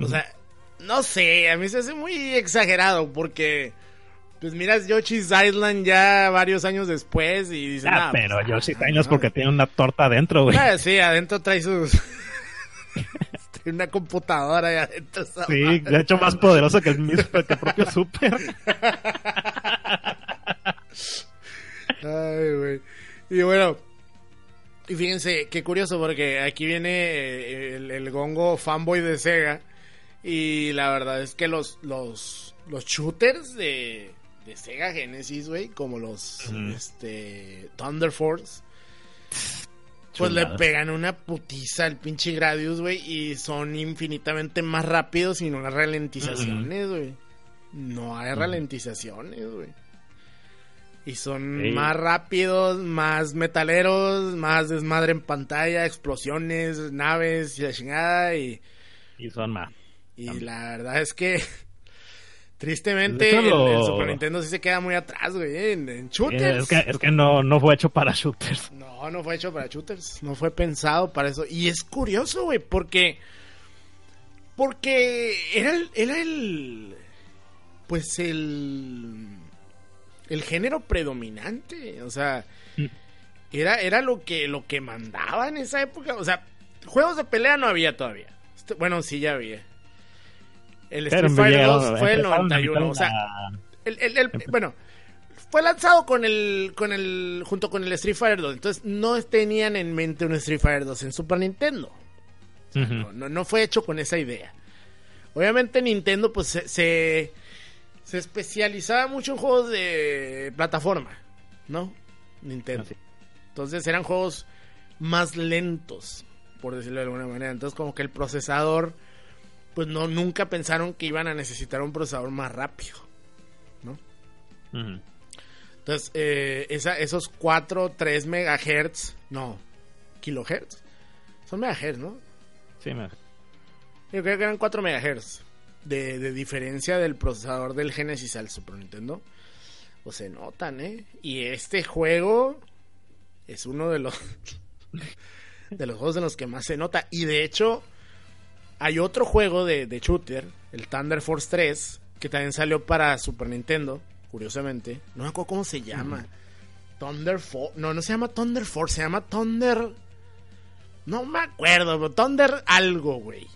O sea, no sé, a mí se hace muy exagerado porque, pues miras Yoshi's Island ya varios años después y dices, Ah, "Nah, pero pues, yo sí no, tengo es no". porque tiene una torta adentro güey Ah, sí, adentro trae sus... <laughs> Tiene una computadora ahí adentro. sí madre. de hecho más poderoso que el mismo que el propio Super <laughs> Ay, güey. Y bueno, y fíjense, qué curioso porque aquí viene eh, el, el gongo fanboy de Sega Y la verdad es que los, los, los shooters de, de Sega Genesis, güey, como los este, Thunder Force, pues le pegan una putiza al pinche Gradius, güey, y son infinitamente más rápidos y no hay ralentizaciones, güey. No hay ralentizaciones, güey. Y son Sí. más rápidos, más metaleros, más desmadre en pantalla, explosiones, naves y la chingada. Y, Y son más. y También. la verdad es que, <laughs> tristemente, el, Super Nintendo sí se queda muy atrás, güey, en, en shooters. Es que, es que no, no fue hecho para shooters. No, no fue hecho para shooters. No fue pensado para eso. Y es curioso, güey, porque. Porque era el. Era el. Pues el. El género predominante. O sea. Mm. Era, era lo que lo que mandaba en esa época. O sea, juegos de pelea no había todavía. Este- Bueno, sí ya había. El Street Fighter llegaron- 2 fue el empezaron a 91. O sea, el, el- el- bueno, fue lanzado con el, con el, junto con el Street Fighter 2. Entonces no tenían en mente un Street Fighter 2 en Super Nintendo. No, no, no fue hecho con esa idea. Obviamente Nintendo pues se, se, se especializaba mucho en juegos de plataforma, ¿no? Nintendo. Entonces eran juegos más lentos, por decirlo de alguna manera. Entonces como que el procesador, pues no, nunca pensaron que iban a necesitar un procesador más rápido. Ujú. Entonces, eh, esa- esos 4, 3 megahertz, no, kilohertz, son megahertz, ¿no? Sí, me... Yo creo que eran 4 megahertz de, de diferencia del procesador del Genesis al Super Nintendo. O se notan, ¿eh? Y este juego es uno de los <laughs> de los juegos en los que más se nota. Y de hecho, hay otro juego de, de shooter, el Thunder Force 3, que también salió para Super Nintendo, curiosamente. No me acuerdo cómo se llama. Thunder Force. No, no se llama Thunder Force, se llama Thunder. No me acuerdo, pero Thunder algo, güey.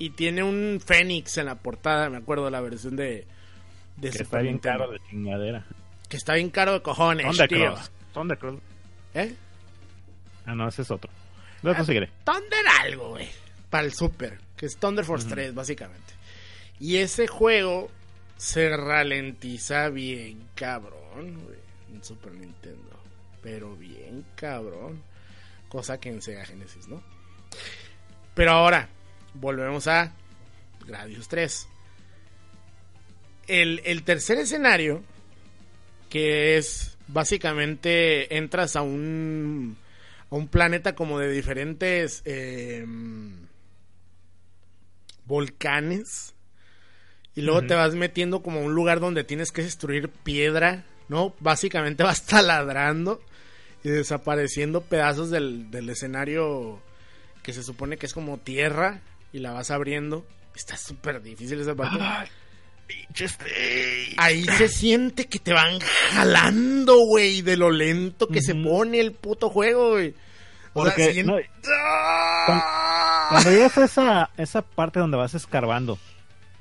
Y tiene un Fénix en la portada, me acuerdo de la versión de, de Que Super está bien Nintendo. caro de chingadera. Que está bien caro de cojones, tío. Thundercross. Thundercross. ¿Eh? Ah, no, ese es otro. Lo conseguiré. Thunder algo, güey. Para el Super, que es Thunder Force 3, básicamente. Y ese juego se ralentiza bien cabrón, güey. En Super Nintendo. Pero bien cabrón. Cosa que en Sega Genesis, ¿no? Pero ahora, volvemos a Gradius 3. El, el tercer escenario, que es básicamente entras a un a un planeta como de diferentes eh, volcanes y luego te vas metiendo como a un lugar donde tienes que destruir piedra, ¿no? Básicamente <laughs> vas taladrando y desapareciendo pedazos del, del escenario que se supone que es como tierra y la vas abriendo. Está súper difícil esa parte. Ahí se siente que te van jalando, güey, de lo lento que se pone el puto juego, güey. O sea, no, ¡Ah! Cuando llegas a esa, esa parte donde vas escarbando,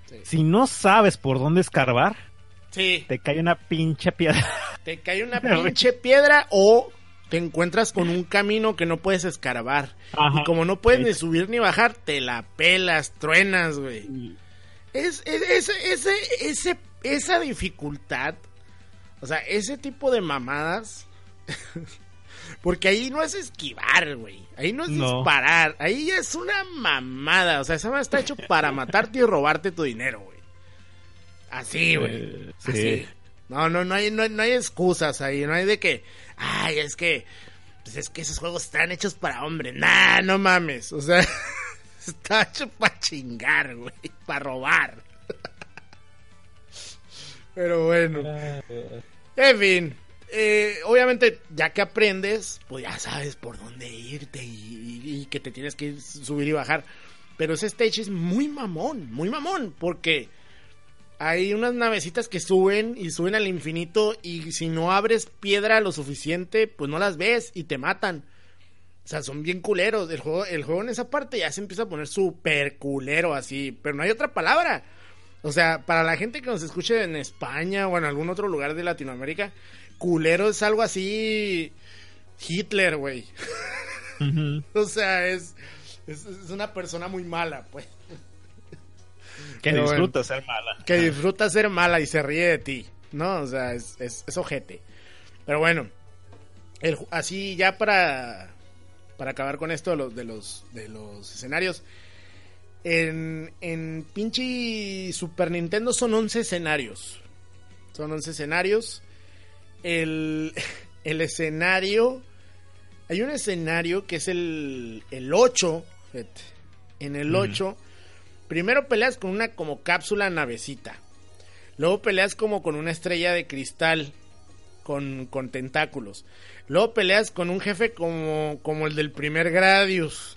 Sí. si no sabes por dónde escarbar, Sí, te cae una pinche piedra. te cae una <laughs> pinche piedra o te encuentras con un camino que no puedes escarbar. Ajá. Y como no puedes ni subir ni bajar, te la pelas, truenas, güey. Es, es, ese, ese, ese, esa dificultad, o sea, ese tipo de mamadas, <laughs> porque ahí no es esquivar, güey, ahí no es No. disparar, ahí es una mamada, o sea, esa está hecho para <laughs> matarte y robarte tu dinero, güey. Así, güey. Eh, sí. No, no, no hay, no, no hay excusas ahí, no hay de que, ay, es que, pues es que esos juegos están hechos para hombres. Nah, no mames, o sea, <laughs> está hecho para chingar, güey, para robar. <laughs> Pero bueno, en fin, eh, obviamente ya que aprendes, pues ya sabes por dónde irte y, y- y que te tienes que ir, subir y bajar. Pero ese stage es muy mamón, muy mamón, porque hay unas navecitas que suben y suben al infinito y si no abres piedra lo suficiente, pues no las ves y te matan. O sea, son bien culeros. El juego, el juego en esa parte ya se empieza a poner súper culero así, pero no hay otra palabra. O sea, para la gente que nos escuche en España o en algún otro lugar de Latinoamérica, culero es algo así Hitler, güey. <laughs> O sea, es, es, es una persona muy mala, pues. Que Pero bueno. disfruta ser mala. que disfruta ser mala y se ríe de ti, ¿no? O sea, es, es, es ojete. Pero bueno, el así ya para, para acabar con esto de los, de los, de los escenarios. En, en pinche Super Nintendo son 11 escenarios. Son 11 escenarios. El, <laughs> el escenario... Hay un escenario que es el, el 8. fíjate. En el 8... Primero peleas con una como cápsula navecita. Luego peleas como con una estrella de cristal con, con tentáculos. Luego peleas con un jefe como, como el del primer Gradius.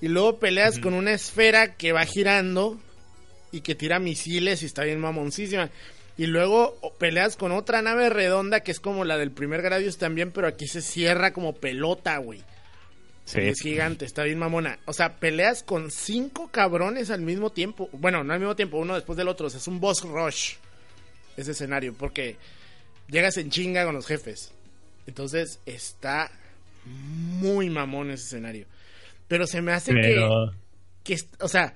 Y luego peleas con una esfera que va girando y que tira misiles y está bien mamoncísima. Y luego peleas con otra nave redonda que es como la del primer Gradius también, pero aquí se cierra como pelota, güey. Sí. Es gigante, está bien mamona. O sea, peleas con cinco cabrones al mismo tiempo. Bueno, no al mismo tiempo, uno después del otro. O sea, es un boss rush ese escenario. Porque llegas en chinga con los jefes. Entonces está muy mamón ese escenario. Pero se me hace Pero... que, que, o sea,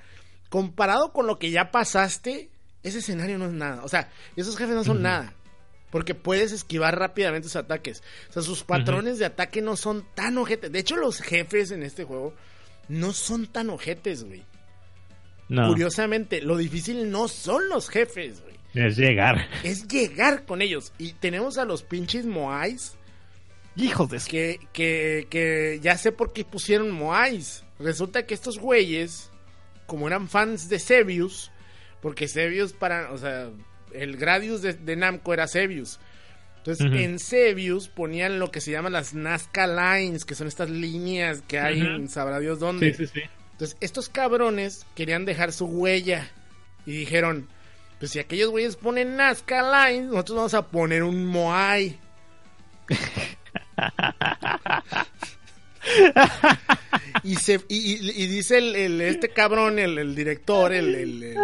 comparado con lo que ya pasaste, ese escenario no es nada. O sea, esos jefes no son nada. Porque puedes esquivar rápidamente sus ataques. O sea, sus patrones de ataque no son tan ojetes. De hecho, los jefes en este juego no son tan ojetes, güey. No, Curiosamente, lo difícil no son los jefes, güey. es llegar. Es llegar con ellos. Y tenemos a los pinches Moais. Hijos de. Que, que, que ya sé por qué pusieron Moais. Resulta que estos güeyes, como eran fans de Sebius, porque Sebius para, o sea, el Gradius de, de Namco era Sebius. Entonces, en Sebius ponían lo que se llaman las Nazca Lines, que son estas líneas que hay en sabrá Dios dónde. Sí, sí, sí. Entonces, estos cabrones querían dejar su huella. Y dijeron, pues si aquellos güeyes ponen Nazca Lines, nosotros vamos a poner un Moai. <laughs> y, se, y, dice el, el- este cabrón, el, el director, el, el-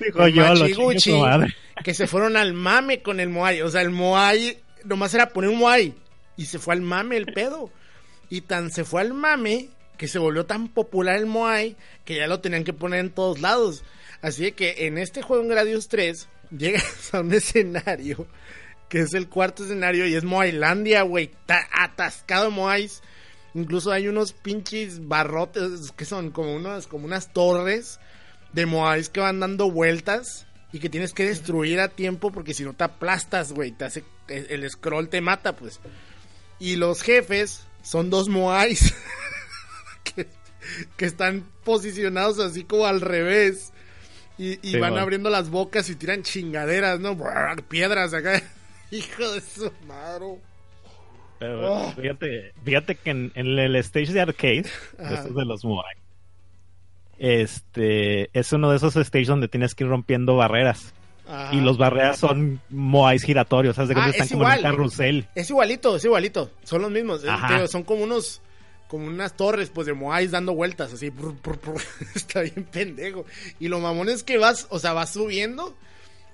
Dijo yo, Machiguchi, que se fueron al mame con el Moai. O sea, el Moai nomás era poner un Moai. Y se fue al mame el pedo. Y tan se fue al mame que se volvió tan popular el Moai que ya lo tenían que poner en todos lados. Así que en este juego en Gradius 3 <laughs> llegas a un escenario que es el cuarto escenario y es Moailandia, güey. Está atascado de Moais. Incluso hay unos pinches barrotes que son como unas, como unas torres de Moais que van dando vueltas y que tienes que destruir a tiempo porque si no te aplastas, güey. Te hace, el scroll te mata, pues. Y los jefes son dos Moais <laughs> que, que están posicionados así como al revés. Y, y Sí, van man. abriendo las bocas y tiran chingaderas, ¿no? Piedras acá. <laughs> Hijo de su madre. Pero Oh. fíjate, fíjate que en, en el stage de arcade, estos de los Moai, este, es uno de esos stages donde tienes que ir rompiendo barreras. Ajá. Y los barreras son Moais giratorios, ¿sabes? De que Ah, están es como en igual. carrusel. Es igualito, es igualito. Son los mismos. eh, pero son como unos. Como unas torres, pues de Moais dando vueltas, así. <laughs> Está bien pendejo. Y lo mamón es que vas, o sea, vas subiendo.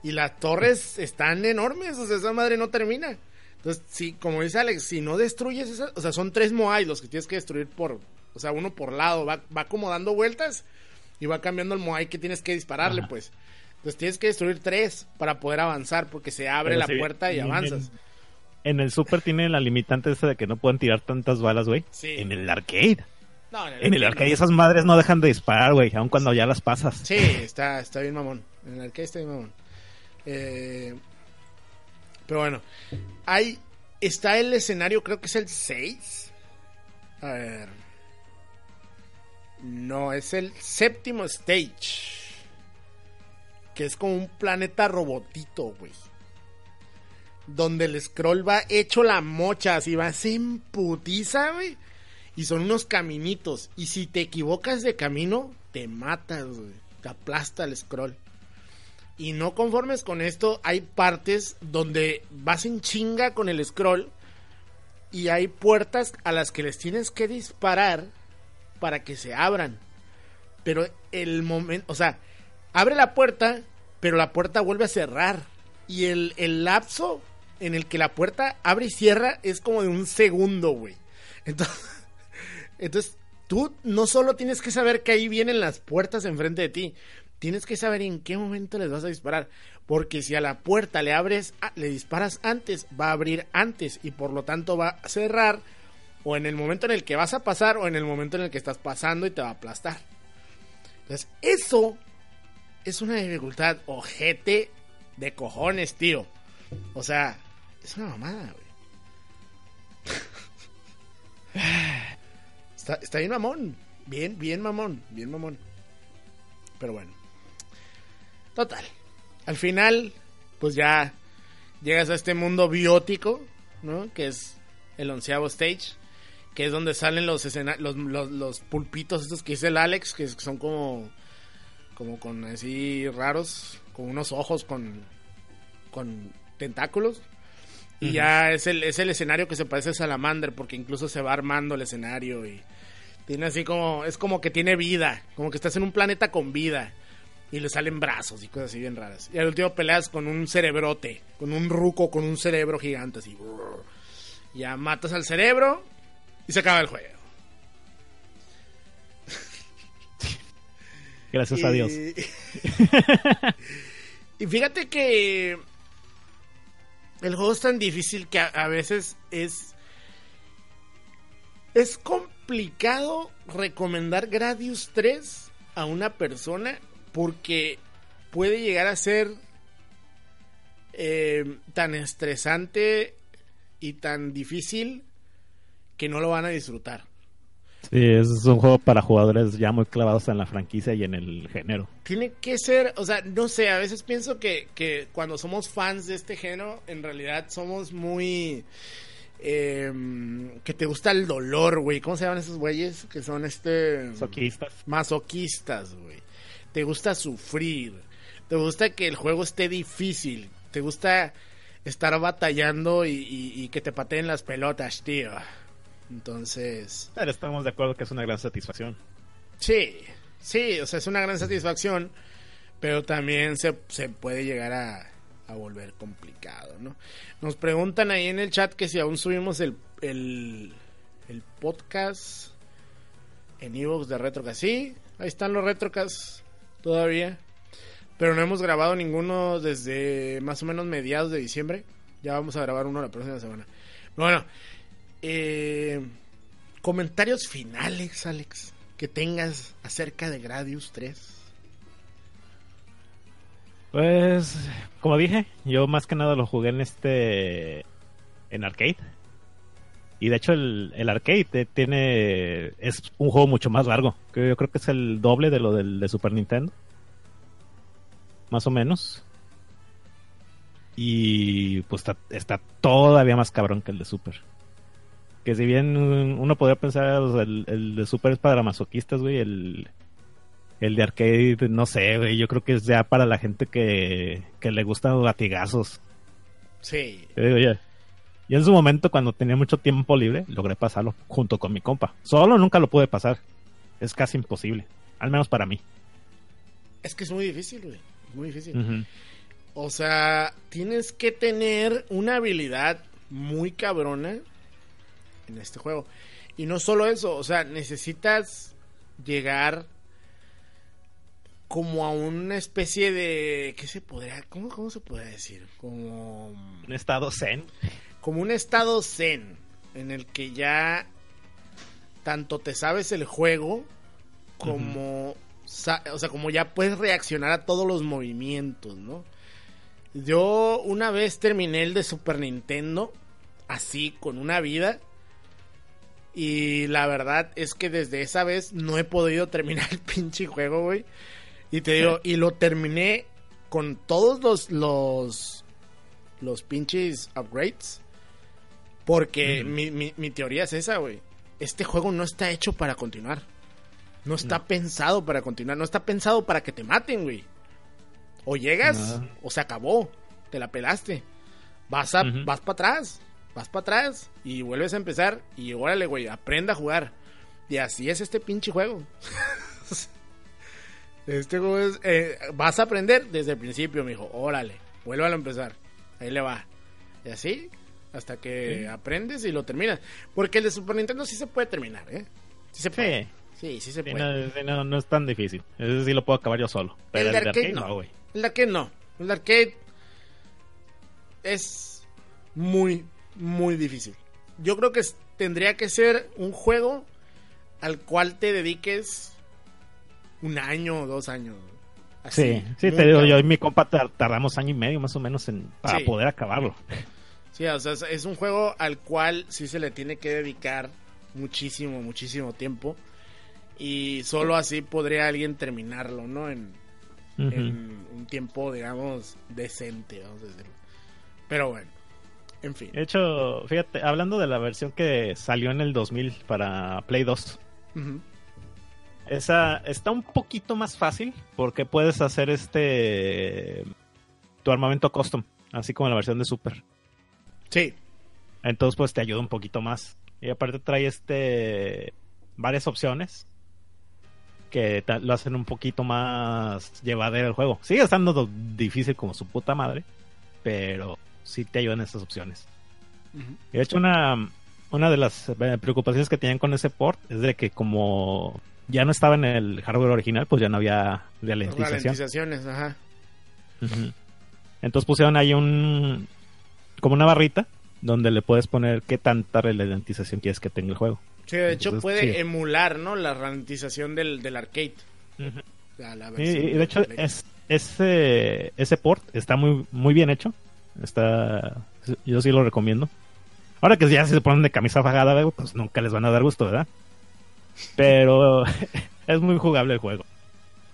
Y las torres están enormes. O sea, esa madre no termina. Entonces, sí, como dice Alex, si no destruyes esas. O sea, son tres Moais los que tienes que destruir por. O sea, uno por lado. Va, va como dando vueltas. Y va cambiando el Moai que tienes que dispararle, Ajá. pues. Entonces tienes que destruir tres para poder avanzar. Porque se abre Pero la sí, puerta y en- avanzas. En el Super tiene la limitante esa de que no pueden tirar tantas balas, güey. Sí. En el arcade. No, En el arcade esas madres no dejan de disparar, güey, aun cuando ya las pasas. Sí, está, está bien mamón. En el arcade está bien mamón. Eh, pero bueno, hay, está el escenario, creo que es el 6. A ver. No, es el séptimo stage. Que es como un planeta robotito, güey. Donde el scroll va hecho la mocha, así va sin putiza, güey. Y son unos caminitos. Y si te equivocas de camino, te matas, güey. Te aplasta el scroll. Y no conformes con esto, hay partes donde vas en chinga con el scroll. Y hay puertas a las que les tienes que disparar para que se abran. Pero el momento, o sea, abre la puerta, pero la puerta vuelve a cerrar. Y el, lapso en el que la puerta abre y cierra es como de un segundo, güey. Entonces, <laughs> entonces, tú no solo tienes que saber que ahí vienen las puertas enfrente de ti, tienes que saber en qué momento les vas a disparar. Porque si a la puerta le abres, ah, le disparas antes, va a abrir antes y por lo tanto va a cerrar o en el momento en el que vas a pasar o en el momento en el que estás pasando y te va a aplastar. Entonces, eso es una dificultad ojete de cojones, tío. O sea, es una mamada, güey. <laughs> Está, está bien mamón. Bien, bien mamón. Bien mamón. Pero bueno. Total. Al final, pues ya llegas a este mundo biótico, ¿no? Que es el onceavo stage. Que es donde salen los, escena los, los, los pulpitos estos que dice el Alex, que son como como con así raros, con unos ojos con, con tentáculos. Y ya es el, es el escenario que se parece a Salamander, porque incluso se va armando el escenario y tiene así como, es como que tiene vida, como que estás en un planeta con vida. Y le salen brazos y cosas así bien raras. Y al último peleas con un cerebrote, con un ruco, con un cerebro gigante así. Ya matas al cerebro y se acaba el juego. <laughs> Gracias a Dios. <laughs> y fíjate que el juego es tan difícil que a, a, veces es es complicado recomendar Gradius 3 a una persona porque puede llegar a ser eh, tan estresante y tan difícil que no lo van a disfrutar. Sí, es un juego para jugadores ya muy clavados en la franquicia y en el género. Tiene que ser, o sea, no sé, a veces pienso que, que cuando somos fans de este género, en realidad somos muy... Eh, que te gusta el dolor, güey. ¿Cómo se llaman esos güeyes? Que son este... Masoquistas. Masoquistas, güey. Te gusta sufrir. Te gusta que el juego esté difícil. Te gusta estar batallando y, y, y que te pateen las pelotas, tío. Entonces. Pero estamos de acuerdo que es una gran satisfacción. Sí, sí, o sea, es una gran satisfacción, pero también se, se puede llegar a, a, volver complicado, ¿no? Nos preguntan ahí en el chat que si aún subimos el, el, el podcast en Evox de Retrocast. Sí, ahí están los Retrocast todavía, pero no hemos grabado ninguno desde más o menos mediados de diciembre. Ya vamos a grabar uno la próxima semana. Bueno, eh, comentarios finales, Alex, que tengas acerca de Gradius 3. Pues, como dije, yo más que nada lo jugué en este. en arcade. Y de hecho, el, el arcade tiene. es un juego mucho más largo. Que yo creo que es el doble de lo del de Super Nintendo. Más o menos. Y pues está, está todavía más cabrón que el de Super que si bien uno podría pensar, o sea, el, el, de Super es para masoquistas, güey, el, el de arcade, no sé, güey, yo creo que es ya para la gente que, que le gustan los latigazos. Sí. Yo digo, ya. Y en su momento, cuando tenía mucho tiempo libre, logré pasarlo junto con mi compa. Solo nunca lo pude pasar. Es casi imposible. Al menos para mí. Es que es muy difícil, güey. Muy difícil. Uh -huh. O sea, tienes que tener una habilidad muy cabrona en este juego. Y no solo eso, o sea, necesitas llegar como a una especie de ¿qué se podría cómo, cómo se podría decir? Como un estado zen. Como un estado zen en el que ya tanto te sabes el juego como uh -huh. o sea, como ya puedes reaccionar a todos los movimientos, ¿no? Yo una vez terminé el de Super Nintendo así con una vida y la verdad es que desde esa vez no he podido <laughs> terminar el pinche juego, güey. Y te digo, y lo terminé con todos los los, los pinches upgrades. Porque mm. mi, mi, mi, teoría es esa, güey. Este juego no está hecho para continuar. No está no. pensado para continuar. No está pensado para que te maten, güey. O llegas no. o se acabó. Te la pelaste. Vas, a, uh -huh. vas para atrás vas para atrás y vuelves a empezar y órale, güey, aprenda a jugar. Y así es este pinche juego. <laughs> este juego es, eh, vas a aprender desde el principio, mijo. Órale, vuélvalo a empezar. Ahí le va. Y así hasta que sí. aprendes y lo terminas. Porque el de Super Nintendo sí se puede terminar, ¿eh? Sí se puede. Sí, sí se puede. no, no, no es tan difícil. Ese sí lo puedo acabar yo solo. Pero el de arcade no. güey. El de arcade no. El de arcade es muy, muy difícil. Yo creo que tendría que ser un juego al cual te dediques un año o dos años. Así, Sí, sí, te digo, yo y mi compa tar- tardamos año y medio más o menos en, para Sí. poder acabarlo. Sí, o sea, es, un juego al cual sí se le tiene que dedicar muchísimo, muchísimo tiempo. Y solo así podría alguien terminarlo, ¿no? En, un tiempo, digamos, decente, vamos a decirlo. Pero bueno, en fin. De hecho, fíjate, hablando de la versión que salió en el 2000 para Play 2, Ujú. esa está un poquito más fácil porque puedes hacer este tu armamento custom, así como la versión de Super. Sí, Entonces, pues te ayuda un poquito más. Y aparte trae este varias opciones que lo hacen un poquito más llevadero el juego. Sigue estando do- difícil como su puta madre, pero sí te ayudan estas opciones. Y de hecho, una, una de las eh, preocupaciones que tenían con ese port es de que como ya no estaba en el hardware original, pues ya no había ralentización. ralentizaciones, ajá. Entonces pusieron ahí un como una barrita donde le puedes poner qué tanta ralentización quieres que tenga el juego. Sí, de hecho Entonces, puede sí. emular, ¿no? La ralentización del, del arcade. La Y, de hecho es, ese ese port está muy muy bien hecho. Está yo sí lo recomiendo. Ahora que ya se ponen de camisa fajada, pues nunca les van a dar gusto, ¿verdad? Pero <laughs> es muy jugable el juego.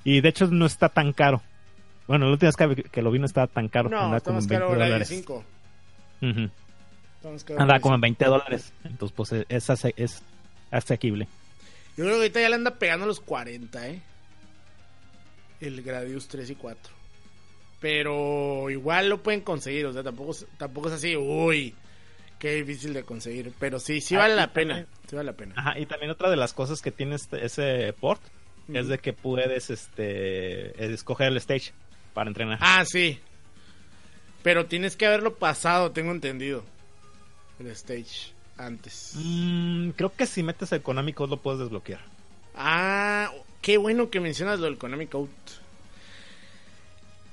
Y de hecho no está tan caro. Bueno, la última vez que, que lo vi no estaba tan caro. No, andaba está como más en 20 caro la de dólares. 5. De como en 5. 20 dólares. Entonces, pues es, ase- es asequible. Yo creo que ahorita ya le anda pegando los 40, ¿eh? El Gradius 3 y 4. Pero igual lo pueden conseguir, o sea, tampoco, es- tampoco es así, uy, qué difícil de conseguir. Pero sí, sí vale la pena. también- Sí vale la pena. Ajá, y también otra de las cosas que tiene este- ese port es de que puedes este escoger el stage para entrenar. Ah, sí. Pero tienes que haberlo pasado, tengo entendido. El stage antes. Mm, creo que si metes el Konami Code lo puedes desbloquear. Ah, qué bueno que mencionas lo del Konami Code.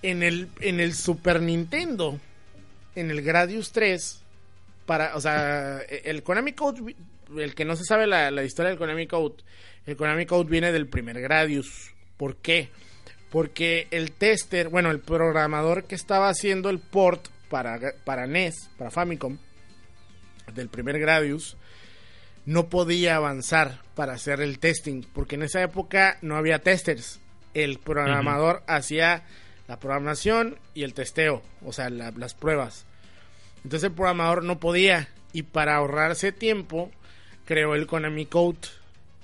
En el, en el Super Nintendo, en el Gradius 3, para, o sea, el Konami Code, el que no se sabe la, la historia del Konami Code, el Konami Code viene del primer Gradius. ¿Por qué? Porque el tester, bueno, el programador que estaba haciendo el port para, para NES, para Famicom, del primer Gradius, no podía avanzar para hacer el testing, porque en esa época no había testers. El programador hacía la programación y el testeo, o sea, la- las pruebas. Entonces el programador no podía, y para ahorrarse tiempo, creó el Konami Code,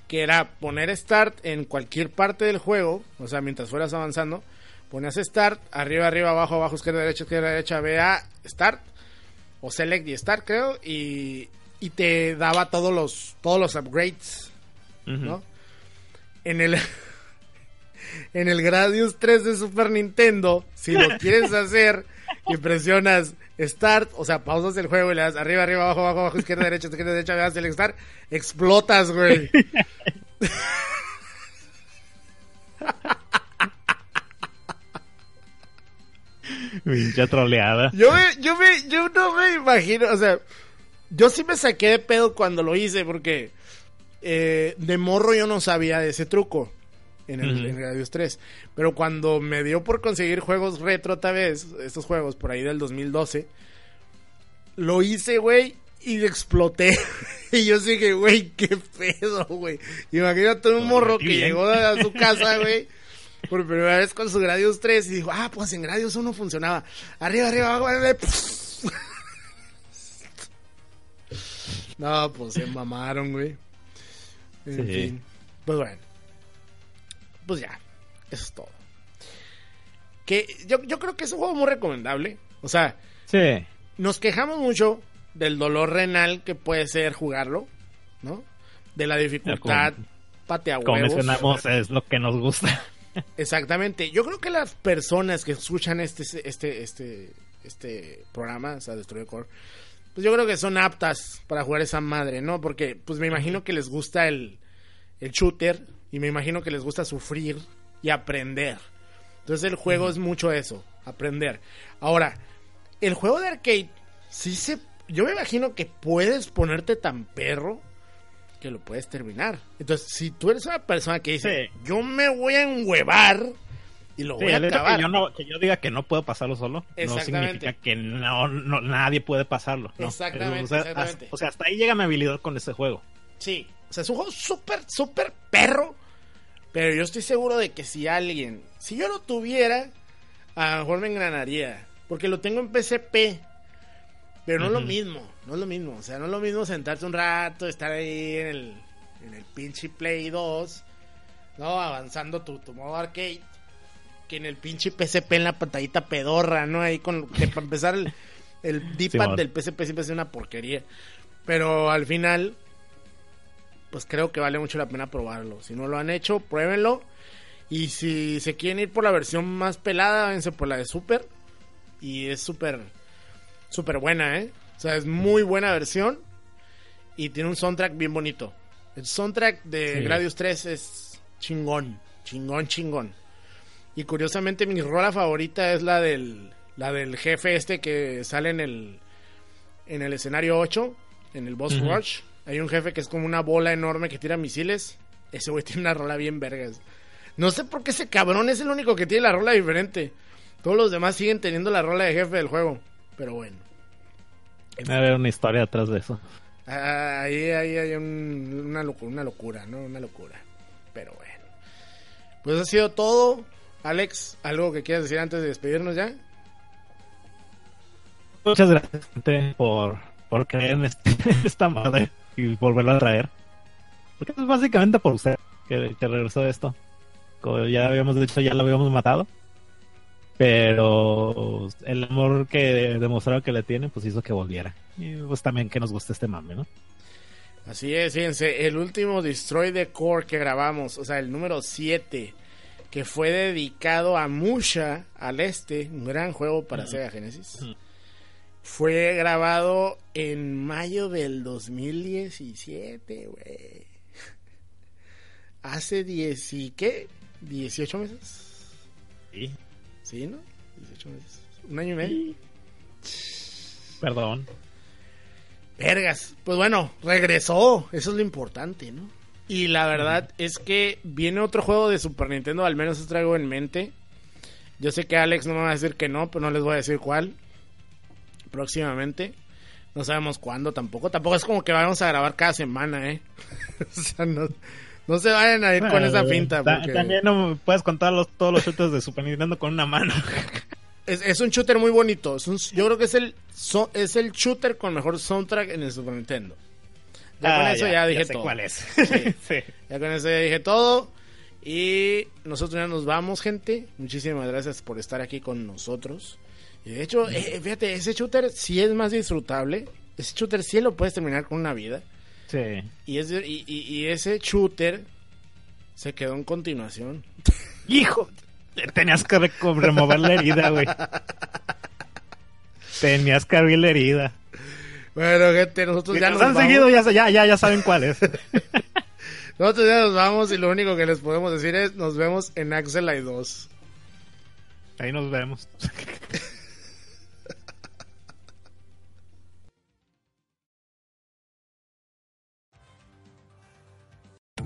que era poner start en cualquier parte del juego, o sea, mientras fueras avanzando, ponías start, arriba, arriba, abajo, abajo, izquierda, derecha, izquierda, derecha, vea, start, o select y start, creo, y, y te daba todos los, todos los upgrades. ¿no? En el, <laughs> en el Gradius 3 de Super Nintendo, si lo <laughs> quieres hacer y presionas Start, o sea, pausas el juego y le das arriba, arriba, abajo, abajo, abajo, izquierda, derecha, izquierda, derecha, veas el Start, explotas, güey. Pinche troleada. Yo me, yo me, yo no me imagino, o sea, yo sí me saqué de pedo cuando lo hice porque eh, de morro yo no sabía de ese truco en el, Ujú. en Gradius 3, pero cuando me dio por conseguir juegos retro otra vez, estos juegos por ahí del 2012, lo hice, güey, y exploté. <laughs> y yo que, güey, qué pedo, güey. Imagínate un morro que llegó a su casa, <laughs> güey. Por primera vez con su Gradius 3 y dijo, ah, pues en Gradius 1 funcionaba. Arriba, arriba, abajo. <laughs> No, pues se mamaron, güey. En Sí. fin. Pues bueno. Pues ya. Eso es todo. Que yo, yo creo que es un juego muy recomendable. O sea, Sí. nos quejamos mucho del dolor renal que puede ser jugarlo, ¿no? De la dificultad, patea Como mencionamos, es lo que nos gusta. Exactamente. Yo creo que las personas que escuchan este este este este programa, o sea, Destroyer Core, pues yo creo que son aptas para jugar esa madre, ¿no? Porque pues me imagino que les gusta el el shooter, Y me imagino que les gusta sufrir y aprender. Entonces el juego es mucho eso, aprender. Ahora, el juego de arcade, sí se... Yo me imagino que puedes ponerte tan perro que lo puedes terminar. Entonces, si tú eres una persona que dice, Sí. yo me voy a enhuevar y lo Sí, voy a acabar. que yo, no, que yo diga que no puedo pasarlo solo no significa que no, no- nadie puede pasarlo. ¿no? Exactamente, O sea, exactamente. hasta- o sea, hasta ahí llega mi habilidad con ese juego. Sí, o sea, es un juego súper, súper perro. Pero yo estoy seguro de que si alguien, si yo lo tuviera, a lo mejor me engranaría. Porque lo tengo en PSP. Pero no es lo mismo, no es lo mismo. O sea, no es lo mismo sentarte un rato, estar ahí en el, en el pinche Play 2, ¿no? Avanzando tu, tu modo arcade. Que en el pinche PSP en la pantallita pedorra, ¿no? Ahí con, que para empezar el, el D-pad del PSP siempre es una porquería. Pero al final, pues creo que vale mucho la pena probarlo. Si no lo han hecho, pruébenlo. Y si se quieren ir por la versión más pelada, váyanse por la de Super. Y es súper, súper buena, ¿eh? O sea, es muy buena versión. Y tiene un soundtrack bien bonito. El soundtrack de Sí. Gradius 3 es chingón, chingón, chingón. Y curiosamente mi rola favorita es la del, la del jefe este que sale en el, en el escenario 8, en el boss rush. Hay un jefe que es como una bola enorme que tira misiles. Ese güey tiene una rola bien vergas. No sé por qué ese cabrón es el único que tiene la rola diferente. Todos los demás siguen teniendo la rola de jefe del juego. Pero bueno. Debe haber una historia detrás de eso. Ah, Ahí, ahí hay un- una, locura, una locura, ¿no? Una locura. Pero bueno. Pues ha sido todo. Alex, ¿algo que quieras decir antes de despedirnos ya? Muchas gracias, gente, por, por creer en, este- <laughs> en esta madre y volverla a traer. Porque es básicamente por usted que, que regresó esto. Como ya habíamos dicho, ya lo habíamos matado. Pero el amor que demostraron que le tienen, pues hizo que volviera. Y pues también que nos guste este mame, ¿no? Así es, fíjense, el último Destroy the Core que grabamos, o sea, el número 7, que fue dedicado a Musha al este, un gran juego para Sega Genesis, Ujú. Fue grabado en mayo del 2017, güey. <laughs> Hace 10 y qué? 18 meses. Sí. Sí, ¿no? 18 meses. Un año y medio. Perdón. Vergas. Pues bueno, regresó. Eso es lo importante, ¿no? Y la verdad es que viene otro juego de Super Nintendo, al menos eso traigo en mente. Yo sé que Alex no me va a decir que no, pero no les voy a decir cuál. Próximamente. No sabemos cuándo tampoco. Tampoco es como que vamos a grabar cada semana, ¿eh? <laughs> o sea, no, no se vayan a ir con esa pinta. Porque También no puedes contar los, todos los shooters de Super Nintendo con una mano. <laughs> es, es un shooter muy bonito. Es un- yo creo que es el, so- es el shooter con mejor soundtrack en el Super Nintendo. Ya con Ah, eso ya, dije sé todo. cuál es. Sí. <laughs> Sí. Ya con eso ya dije todo. Y nosotros ya nos vamos, gente. Muchísimas gracias por estar aquí con nosotros. Y de hecho, eh, fíjate, ese shooter sí es más disfrutable. Ese shooter sí lo puedes terminar con una vida. Sí. Y, es y, y- y ese shooter se quedó en continuación. <laughs> Hijo, tenías que remover la herida, güey. Tenías que abrir la herida. Bueno, gente, nosotros ya nos nos han vamos. seguido, ya, ya, ya, ya saben cuál es. <laughs> Nosotros ya nos vamos y lo único que les podemos decir es nos vemos en Axel I 2. Ahí nos vemos. <laughs>